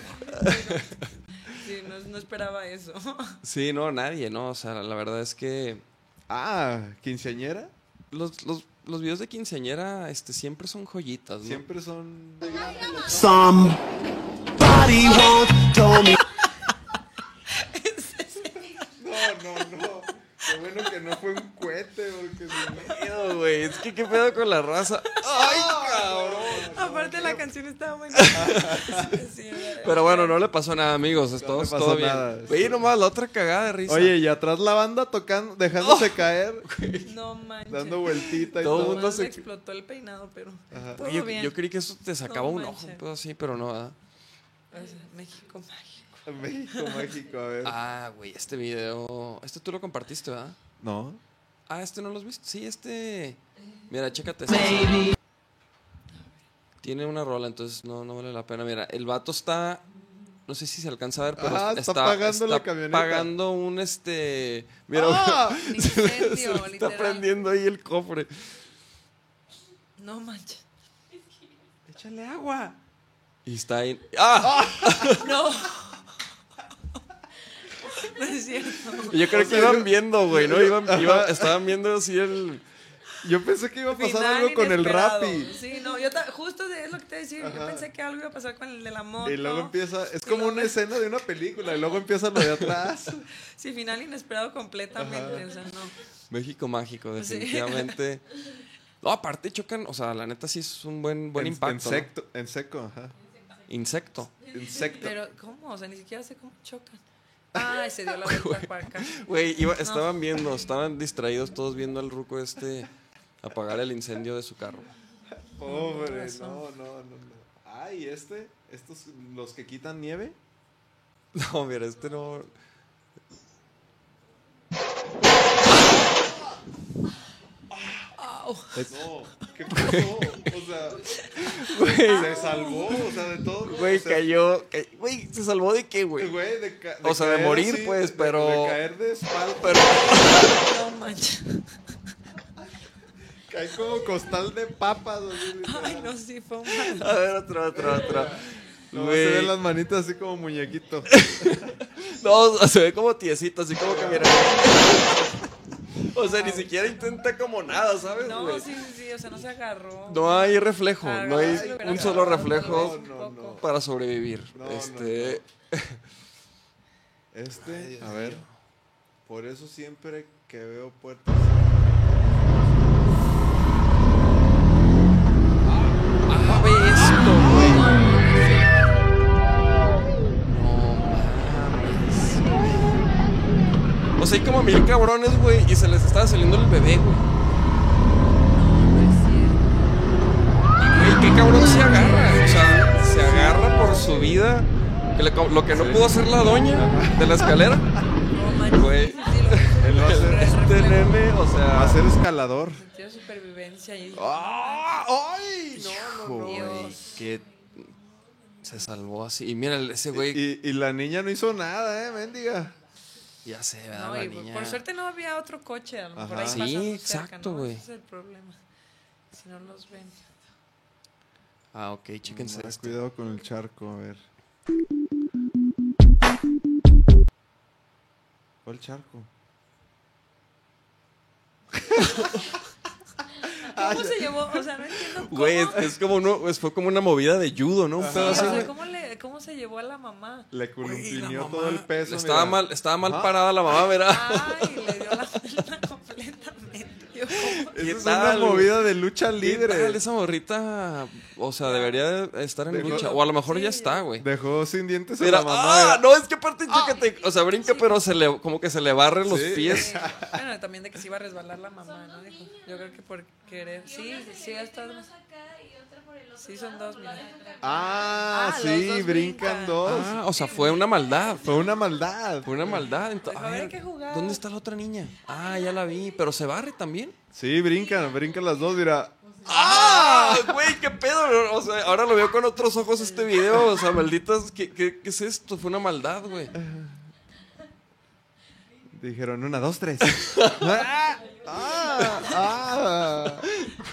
Sí, no, no esperaba eso. Sí, no, nadie, ¿no? O sea, la verdad es que. Ah, ¿quinceañera? Los, los, los videos de quinceañera este, siempre son joyitas, ¿no? Siempre son... Somebody once told me. No, no, no. Qué bueno que no fue un cohete, porque si no... Güey, es que qué pedo con la raza. ¡Ay, cabrón! Aparte, la canción estaba muy. [laughs] Sí, Pero bueno, no le pasó nada, amigos. Es No todo, le pasó todo bien. nada. Ve nomás la otra cagada de risa. Oye, y atrás la banda tocando, dejándose [laughs] caer, No manches. dando vueltita y Todo todo. mundo se- explotó el peinado, pero. Ajá. Todo Oye, bien. yo creí que eso te sacaba No un ojo, un pedo así, pero no, ¿verdad? O sea, México mágico. [laughs] México mágico, a ver. Ah, güey, este video. Este tú lo compartiste, ¿verdad? No. Ah, este no lo has visto. Sí, este. Mira, chécate. este. Tiene una rola, entonces no, no vale la pena. Mira, el vato está. No sé si se alcanza a ver, pero Ah, está pagando la camioneta. pagando un este. Mira, ¡Ah! [laughs] Un [laughs] se le- se incendio, le está literal. prendiendo ahí el cofre. No manches. Échale agua. Y está ahí. ¡Ah! No. [laughs] No es cierto. Y Yo creo O que sea, iban yo- viendo, güey, ¿no? Iban, iba- estaban viendo así el. Yo pensé que iba a pasar Final algo con el. Rappi. Sí, no, yo ta- justo de es lo que te decía. Yo pensé que algo iba a pasar con el de la moto. Y luego empieza, es como una escena de una película y luego empieza lo de atrás. [laughs] Sí, final inesperado completamente. O sea, no. México mágico, Sí. definitivamente. [laughs] No, aparte chocan, o sea, la neta sí es un buen, buen en, impacto. En, ¿no? secto- en seco, ajá. Insecto. Insecto. Pero, ¿cómo? O sea, ni siquiera sé cómo chocan. Ay, se dio la [laughs] vuelta para acá. Güey, estaban viendo, estaban distraídos todos viendo al ruco este apagar el incendio de su carro. Pobre, no, no, no, no. Ay, este, estos, los que quitan nieve. [laughs] No, mira, este no. Au. No, ¿qué [laughs] pasó? O sea, se salvó, o sea, de todo. Güey, o sea, cayó. ca- Güey, ¿se salvó de qué, güey? Güey, de, ca- O sea, de morir, pues, de- pero- De, caer de espalda. Pero. No [laughs] manches. Hay como costal de papas. así, Ay, no, sí, fue un A ver, otra, otra, otra. No, se Güey. ven las manitas así como muñequito. [laughs] No, se ve como tiesito, así como que mira. O sea, ni siquiera intenta como nada, ¿sabes? No, güey? sí, sí, sí, o sea, no se agarró. No hay reflejo, no hay un solo reflejo no, no, no. para sobrevivir. No, no, este, [laughs] Este, a ver. Por eso siempre que veo puertas. O sea, hay como mil cabrones, güey, y se les estaba saliendo el bebé, güey. Qué cabrón se agarra. O sea, se agarra por su vida. Que le lo que no pudo hacer la doña de la escalera. [laughs] Güey. a ser, Este nene, o sea. va a ser escalador. Sentido supervivencia y ¡Ah! ¡Ay! No, no, no. Que se salvó así. Y mira, ese güey. Y, y la niña no hizo nada, ¿eh? Mendiga. Ya sé, ¿verdad? No, la y por- niña. por suerte no había otro coche, a lo mejor ahí Sí, exacto, cerca, ¿no? güey. Ese es el problema. Si no los ven. Ah, ok, chéquense Ten esto. cuidado con el charco, a ver. ¿Cuál charco? [laughs] ¿Cómo se llevó? O sea, no entiendo cómo. Güey, es, es como uno, pues, fue como una movida de judo, ¿no? Un Sí, pedo o sea. ¿cómo, le, ¿cómo se llevó a la mamá? Le columpineó todo el peso. Estaba mira. mal, estaba mal Ajá. parada la mamá, ¿verdad? Ay, le dio la [laughs] [laughs] Esa es una movida de lucha ¿Qué libre. tal esa morrita? O sea, debería de estar en Dejó- lucha. O a lo mejor Sí, ya está, güey. Dejó sin dientes a Mira, la mamá. ah, no, es que aparte, chécate. O sea, brinca, pero se le, como que se le barren los Sí. pies. Bueno, también de que se iba a resbalar la mamá, ¿no? Dijo, yo creo que por querer. Sí, sí, ha estado. Sí, son dos, mira. Ah, Ah, sí, dos brincan brincan. dos. Ah, o sea, fue una maldad. Fue una maldad. Fue una maldad. Ento- Dijo, a ver. ¿dónde está la otra niña? Ah, ya la vi. Pero se barre también. Sí, brincan, brincan las dos, mira. ¡Ah! Güey, qué pedo. O sea, ahora lo veo con otros ojos este video. O sea, malditas, ¿qué, qué, qué es esto? Fue una maldad, güey. Dijeron una, dos, tres. [laughs] ah, ah, ah.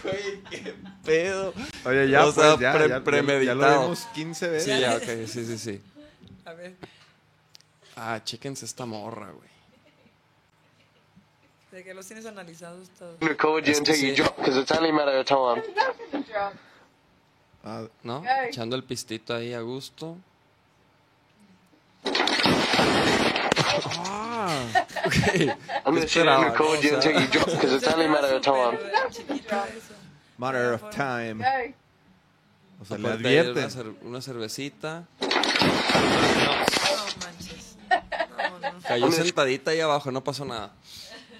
Güey, qué pedo. Oye, ya, O sea, pues, ya, pre- ya, ya- premeditado. Ya lo vimos 15 veces. Sí, ya, ok, sí, sí, sí. A ver, Ah, chéquense esta morra, güey. de que los tienes analizados todos. record you Es que until you sí. drop because it's only a matter of time. Ah, ¿No? Echando el pistito ahí a gusto. Ah, ok. I'm gonna sit Esperaba, and record you until you drop because it's only a matter of time. Matter of time. O sea, le ahí Una, advierten. cer- una cervecita. No manches. No, no. Cayó sentadita ahí abajo, no pasó nada.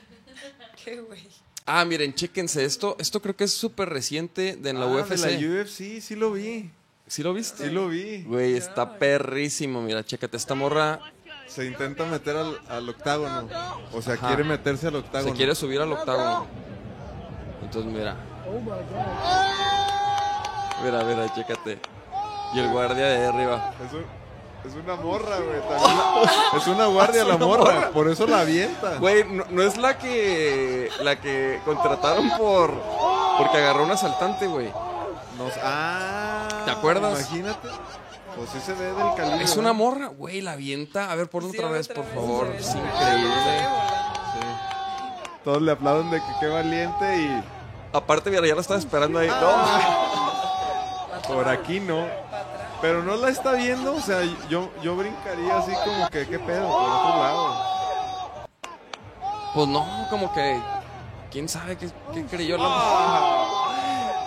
[laughs] Qué güey. Ah, miren, chéquense esto. Esto creo que es súper reciente de en la Ah, UFC. de la UFC, sí lo vi. ¿Sí lo viste? Sí lo vi. Güey, está perrísimo. Mira, chécate, esta morra Se intenta meter al, al octágono. O sea, Ajá. quiere meterse al octágono. se quiere subir al octágono. Entonces, mira. Mira, mira, chécate. Y el guardia de arriba. Es, un- es una morra, güey. también la- es una guardia la morra. Por eso la avienta. Güey, no, no es la que la que contrataron por porque agarró un asaltante, güey. Nos- ah, ¿Te acuerdas? Imagínate. Pues sí se ve del calibre. Es una morra, güey, la avienta. A ver, ponlo Sí, otra vez, por vez, favor. Es increíble. Sí. Todos le aplauden de que qué valiente y Aparte, mira, ya la estaba esperando ahí. No. [laughs] por aquí no. Pero no la está viendo, o sea, yo, yo brincaría así como que qué pedo, por otro lado. Pues no, como que. ¿Quién sabe qué, qué creyó la morra?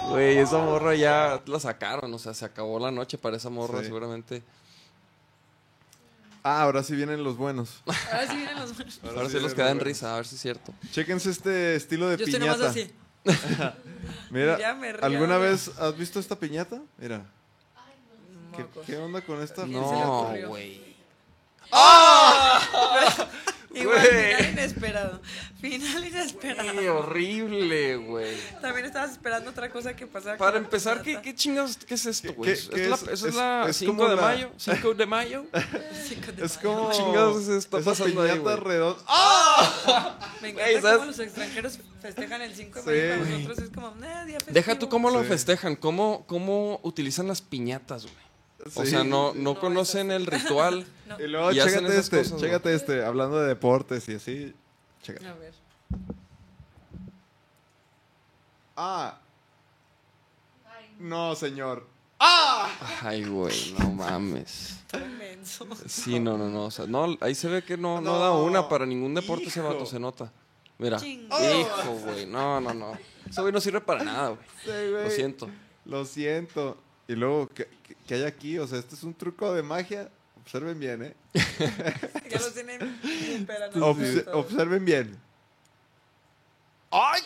Güey, esa morra ya la sacaron, o sea, se acabó la noche para esa morra, Sí. seguramente. Ah, ahora sí vienen los buenos. [laughs] Ahora sí vienen los buenos. Ahora sí los queda en buenos. risa, a ver si es cierto. Chéquense este estilo de Yo estoy nomás piñata. así. [laughs] [laughs] Mira, Ya me río, ¿alguna vez has visto esta piñata? Mira, ¿qué, Mocos. qué onda con esta No, güey. Igual, Güey. final inesperado. Final inesperado. Qué horrible, güey. También estabas esperando otra cosa que pasara. Para empezar, ¿qué, qué chingados, qué es esto, ¿Qué- güey? eso es, Es- la es 5 como de la- mayo? [laughs] ¿5 de mayo? Es como. Chingados está esa pasando ahí, güey. redonda. [laughs] Me encanta cómo los extranjeros festejan el 5 de Sí. mayo. Para nosotros es como, eh, día. Deja tú cómo lo festejan, cómo, cómo utilizan las piñatas, güey. O sea, no, no, No, conocen el ritual. [laughs] No. Y luego, Y chécate este, cosas, este, hablando de deportes y así. Chécate. A ver. Ah. No, señor. Ay, güey, no mames. Inmenso. Sí, no, no, no. O sea, no, ahí se ve que no, no, No, da una para ningún deporte ese hijo. vato, se nota. Mira. Chingo. Hijo, güey. No, no, no. Eso, güey, no sirve para nada, güey. Sí, güey. Lo siento. Lo siento. Y luego, ¿qué, qué- hay aquí? O sea, este es un truco de magia. Observen bien, ¿eh? [laughs] Ya los tienen analizados. observen bien. ¡Ay!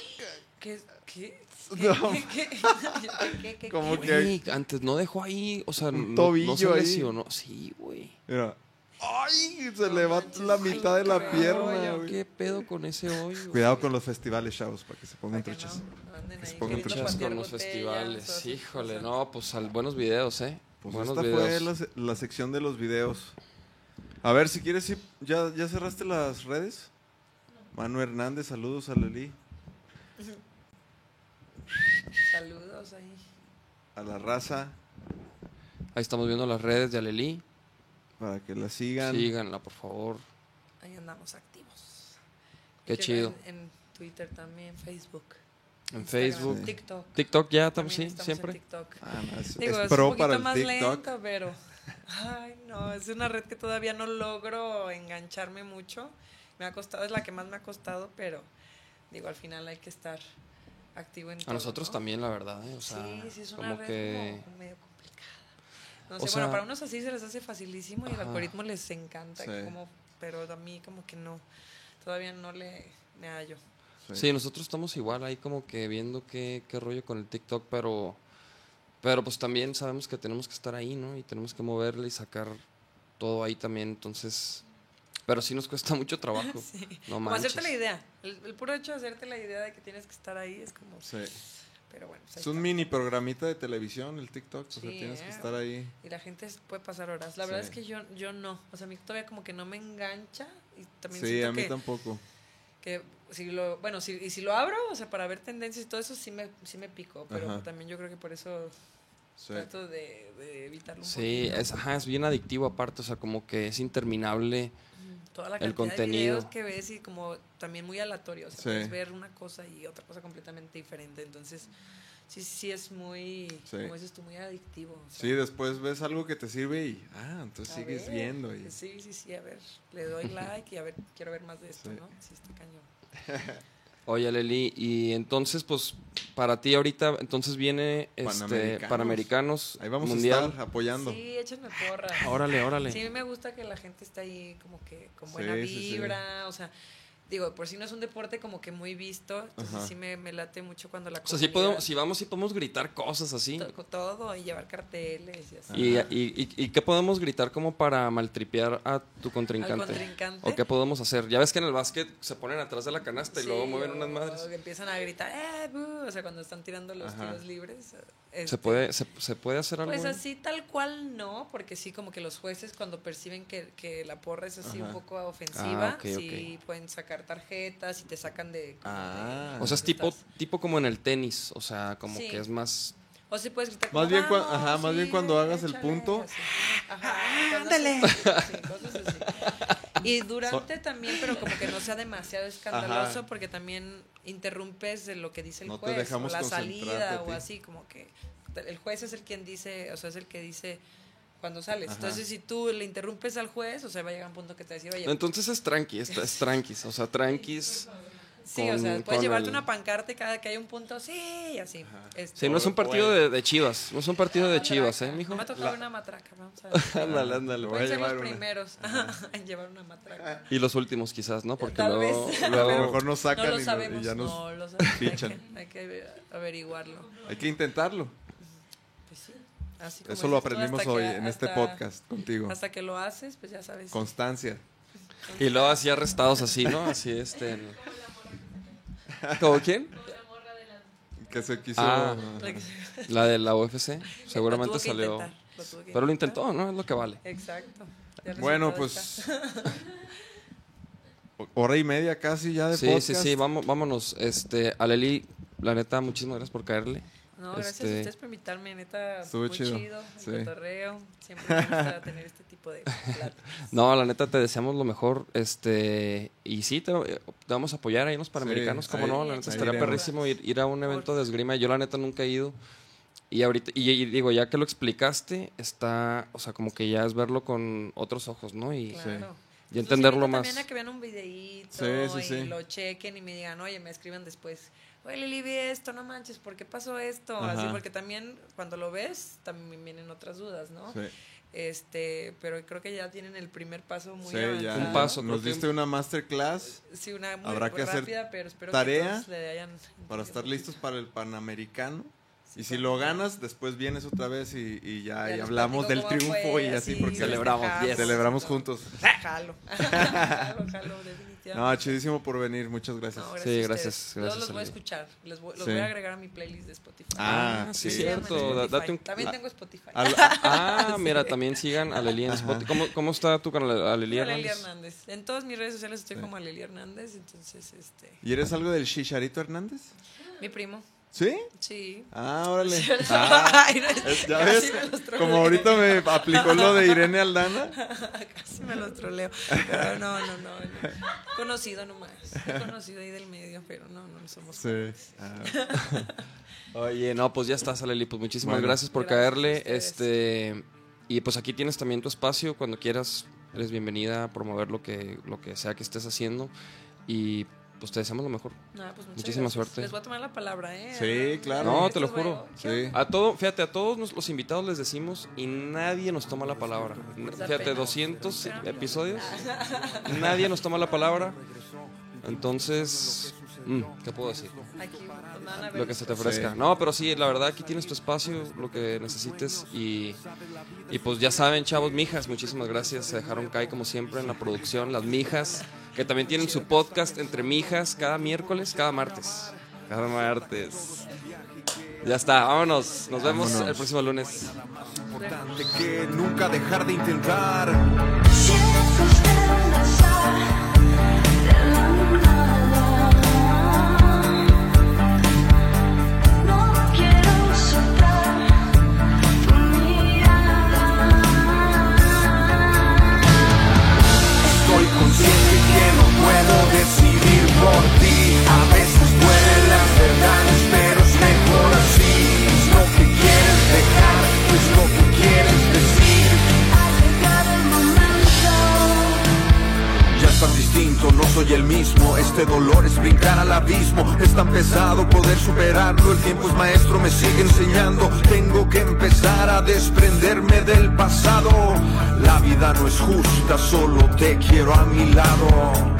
¿Qué? ¿Qué? No. ¿Qué? ¿Qué? [laughs] ¿Qué? ¿Qué? Como ¿Qué? que- Güey, antes no dejó ahí, o sea, Un no, tobillo no se ahí. lesionó. Sí, güey. Mira. ¡Ay! Se No le va manches, la mitad de la qué pierna. ¿Qué pedo con ese hoyo? Cuidado con los festivales, chavos, para que se pongan truchas. no Que se pongan truchas con los festivales. Híjole, no, pues al, buenos videos, ¿eh? Pues buenos esta videos. fue la, se- la sección de los videos. A ver, si quieres, sí, ¿ya, ¿ya cerraste las redes? Manu Hernández, saludos a Leli, [laughs] Saludos ahí. a la raza, Ahí estamos viendo las redes de Aleli. Para que la sigan. Síganla, por favor. Ahí andamos activos. Qué chido. En, en Twitter también, Facebook. En Instagram, Facebook. TikTok. TikTok ya, tam- También sí, estamos en siempre. TikTok. Ah, no, es, Digo, es es, pro un poquito para el más TikTok. lento, pero. Ay, no, es una red que todavía no logro engancharme mucho. Me ha costado, es la que más me ha costado, pero digo, al final hay que estar activo en A todo, nosotros ¿no? también, la verdad, ¿eh? O sea, sí, sí, es una como red que... como medio complicada. No O sé, sea- bueno, para unos así se les hace facilísimo y el algoritmo les encanta, Sí. como, pero a mí como que no, todavía no le me hallo. Sí, nosotros estamos igual ahí como que viendo qué, qué rollo con el TikTok, pero, pero pues también sabemos que tenemos que estar ahí, ¿no? Y tenemos que moverle y sacar todo ahí también, entonces... Pero sí nos cuesta mucho trabajo. [laughs] Sí. No Como manches. hacerte la idea. El, el puro hecho de hacerte la idea de que tienes que estar ahí es como. Sí. Pero bueno, pues Es un mini programita de televisión, el TikTok. O sea, Sí, tienes que eh. estar ahí. Y la gente puede pasar horas. La verdad Sí. es que yo, yo no. O sea, a mí todavía como que no me engancha. Y también Sí, a mí que, tampoco. que si lo. Bueno, si, y si lo abro, o sea, para ver tendencias y todo eso, sí me, sí me pico. Pero Ajá. también yo creo que por eso Sí. trato de, de evitarlo un Sí, poquito. es, ajá, es bien adictivo aparte, o sea, como que es interminable. Toda la el cantidad contenido. de videos que ves y como también muy aleatorio. O sea, Sí. puedes ver una cosa y otra cosa completamente diferente. Entonces, sí, sí es muy, Sí. como dices tú, muy adictivo. o sea, Sí, después ves algo que te sirve y. Ah, entonces a sigues ver, viendo. Y, Sí, sí, sí, a ver, le doy [laughs] like y a ver, quiero ver más de esto, Sí. ¿no? Sí, está cañón. [laughs] Oye, Leli, y entonces, pues, para ti ahorita, entonces viene este Panamericanos. Panamericanos, ahí vamos Mundial. a estar apoyando. Sí, échenme porras. Órale, órale. Sí, me gusta que la gente esté ahí como que con buena Sí, sí, sí. vibra, o sea, digo, por si no es un deporte como que muy visto, entonces Ajá. sí me, me late mucho cuando la O sea, sí podemos, si vamos, sí podemos gritar cosas así. to- todo y llevar carteles y así. Y, y, y- y qué podemos gritar como para maltripear a tu contrincante? Al contrincante. ¿O qué podemos hacer? Ya ves que en el básquet se ponen atrás de la canasta y luego Sí, mueven o- unas madres. o que empiezan a gritar, ¡eh, bu", O sea, cuando están tirando los Ajá. tiros libres. ¿Se este, puede, se, se puede hacer algo? Pues así tal cual no, porque sí como que los jueces cuando perciben que, que la porra es así un poco ofensiva, Ah, sí pueden sacar tarjetas y te sacan de... como Ah. de- O sea, es tipo, estás- tipo como en el tenis, o sea, como Sí. que es más... O sí puedes gritar Más como, bien cua- "Vamos, ajá, más bien cuando hagas el échale", punto. así. Ajá, ándale. Sí, cosas así. Y [laughs] durante también, pero como que no sea demasiado escandaloso, Ajá. porque también interrumpes de lo que dice el No te juez, dejamos o la salida, o así, como que el juez es el quien dice, o sea, es el que dice cuando sales. Ajá. Entonces, si tú le interrumpes al juez, o sea, va a llegar un punto que te decir, oye, Entonces es tranqui, es, es tranquis, o sea, tranquis. Sí, o sea, puedes llevarte el- una pancarta y cada que hay un punto, sí, y así. Este, Sí, no es un partido de, de chivas, no es un partido de chivas, ¿eh, mijo? No me ha tocado una matraca, vamos a ver. [laughs] Ándale, ándale. Voy a los llevar una. primeros [laughs] en llevar una matraca. Y los últimos quizás, ¿no? Porque Tal luego, vez. [laughs] A lo mejor nos No sacan y, lo sabemos, y ya nos. no lo sabemos. Hay que, hay que averiguarlo. Hay que intentarlo. Pues sí. Así como Eso lo aprendimos hoy que- en este podcast contigo. Hasta que lo haces, pues ya sabes. Constancia. Y luego así arrestados así, ¿no? Así este. ¿Cómo quién? Que se quiso. Ah. La que- La de la UFC. Lo Seguramente tuvo que salió. intentar, lo tuvo que Pero lo intentó, ¿no? Es lo que vale. Exacto. Bueno, pues. Hora y media casi ya de Sí, podcast. sí, sí, vamos, vámonos. Este, Aleli, la neta, muchísimas gracias por caerle. No, gracias Este- a ustedes por invitarme, neta. Estuvo muy chido, chido. sí. el cotorreo. Siempre me gusta tener este tipo de. [laughs] No, la neta, te deseamos lo mejor. Este, y sí, te, te vamos a apoyar ahí en los Panamericanos, como ahí- no, la neta estaría perrísimo ir, ir a un evento de esgrima. Yo la neta nunca he ido. Y ahorita, y, y digo, ya que lo explicaste, está, o sea, como que ya es verlo con otros ojos, ¿no? Y, Claro. y entenderlo más. También a que vean un videíto Sí, sí, y sí. lo chequen y me digan, oye, me escriban después. Oye, Lili, vi esto, no manches, ¿por qué pasó esto? Así, Ajá. porque también cuando lo ves, también vienen otras dudas, ¿no? Este, pero creo que ya tienen el primer paso muy sí, ya. avanzado. Un paso, Nos diste una masterclass Sí, una muy Habrá que hacer rápida, pero espero tarea que todos le hayan para estar listos para el Panamericano. Sí, y si lo ganas, después vienes otra vez y, y ya, Ya y hablamos del triunfo fue, y así, porque Celebramos, yes. celebramos juntos. Jalo. jalo, jalo, definitivamente. No, chidísimo por venir, muchas gracias. No, Sí, a gracias, gracias, Yo los voy a escuchar. Les voy, los Sí. voy a agregar a mi playlist de Spotify. Ah, Ah, sí, sí. Cierto. Date un- También la- tengo Spotify. Al- [laughs] Ah, mira, también sigan a Leli en Spotify. ¿Cómo, ¿Cómo está tu canal, Aleli Aleli Hernández? Hernández. En todas mis redes sociales estoy como Aleli Hernández, entonces, este, ¿Y eres algo del Chicharito Hernández? mi primo, ¿Sí? sí. Ah, órale. [laughs] Ah, ya casi ves, me los troleo. como ahorita me aplicó lo de Irene Aldana. [laughs] Casi me los troleo. Pero no, no, no, no. Conocido nomás. He conocido ahí del medio, pero no, no somos. Sí. Ah, [laughs] Oye, no, pues ya estás, Aleli. Pues muchísimas Bueno. gracias por Gracias caerle. Este, y pues aquí tienes también tu espacio. Cuando quieras, eres bienvenida a promover lo que, lo que sea que estés haciendo. Y pues te deseamos lo mejor. No, pues Muchísima gracias. suerte. Les voy a tomar la palabra, ¿eh? Sí, claro. No, te lo juro. Sí. A todo, fíjate, a todos nos- los invitados les decimos y nadie nos toma la palabra. da Fíjate, pena. 200 Pero- episodios, [laughs] nadie nos toma la palabra. Entonces, mm, ¿qué puedo decir? Pues, Lo que se te ofrezca. No, pero sí, la verdad, aquí tienes tu espacio, lo que necesites. Y, y pues ya saben, chavos, mijas, muchísimas gracias. Se dejaron caer como siempre en la producción, las mijas, que también tienen su podcast entre mijas cada miércoles, cada martes. Cada martes. Ya está, vámonos. Nos vemos Vámonos. el próximo lunes. Importante que nunca dejar de intentar. Por ti. A veces duelen las verdades, pero es mejor así. Es lo que quieres dejar, es lo que quieres decir. Ha llegado el momento. Ya es tan distinto, no soy el mismo. Este dolor es brincar al abismo. Es tan pesado poder superarlo. El tiempo es maestro, me sigue enseñando. Tengo que empezar a desprenderme del pasado. La vida no es justa, solo te quiero a mi lado.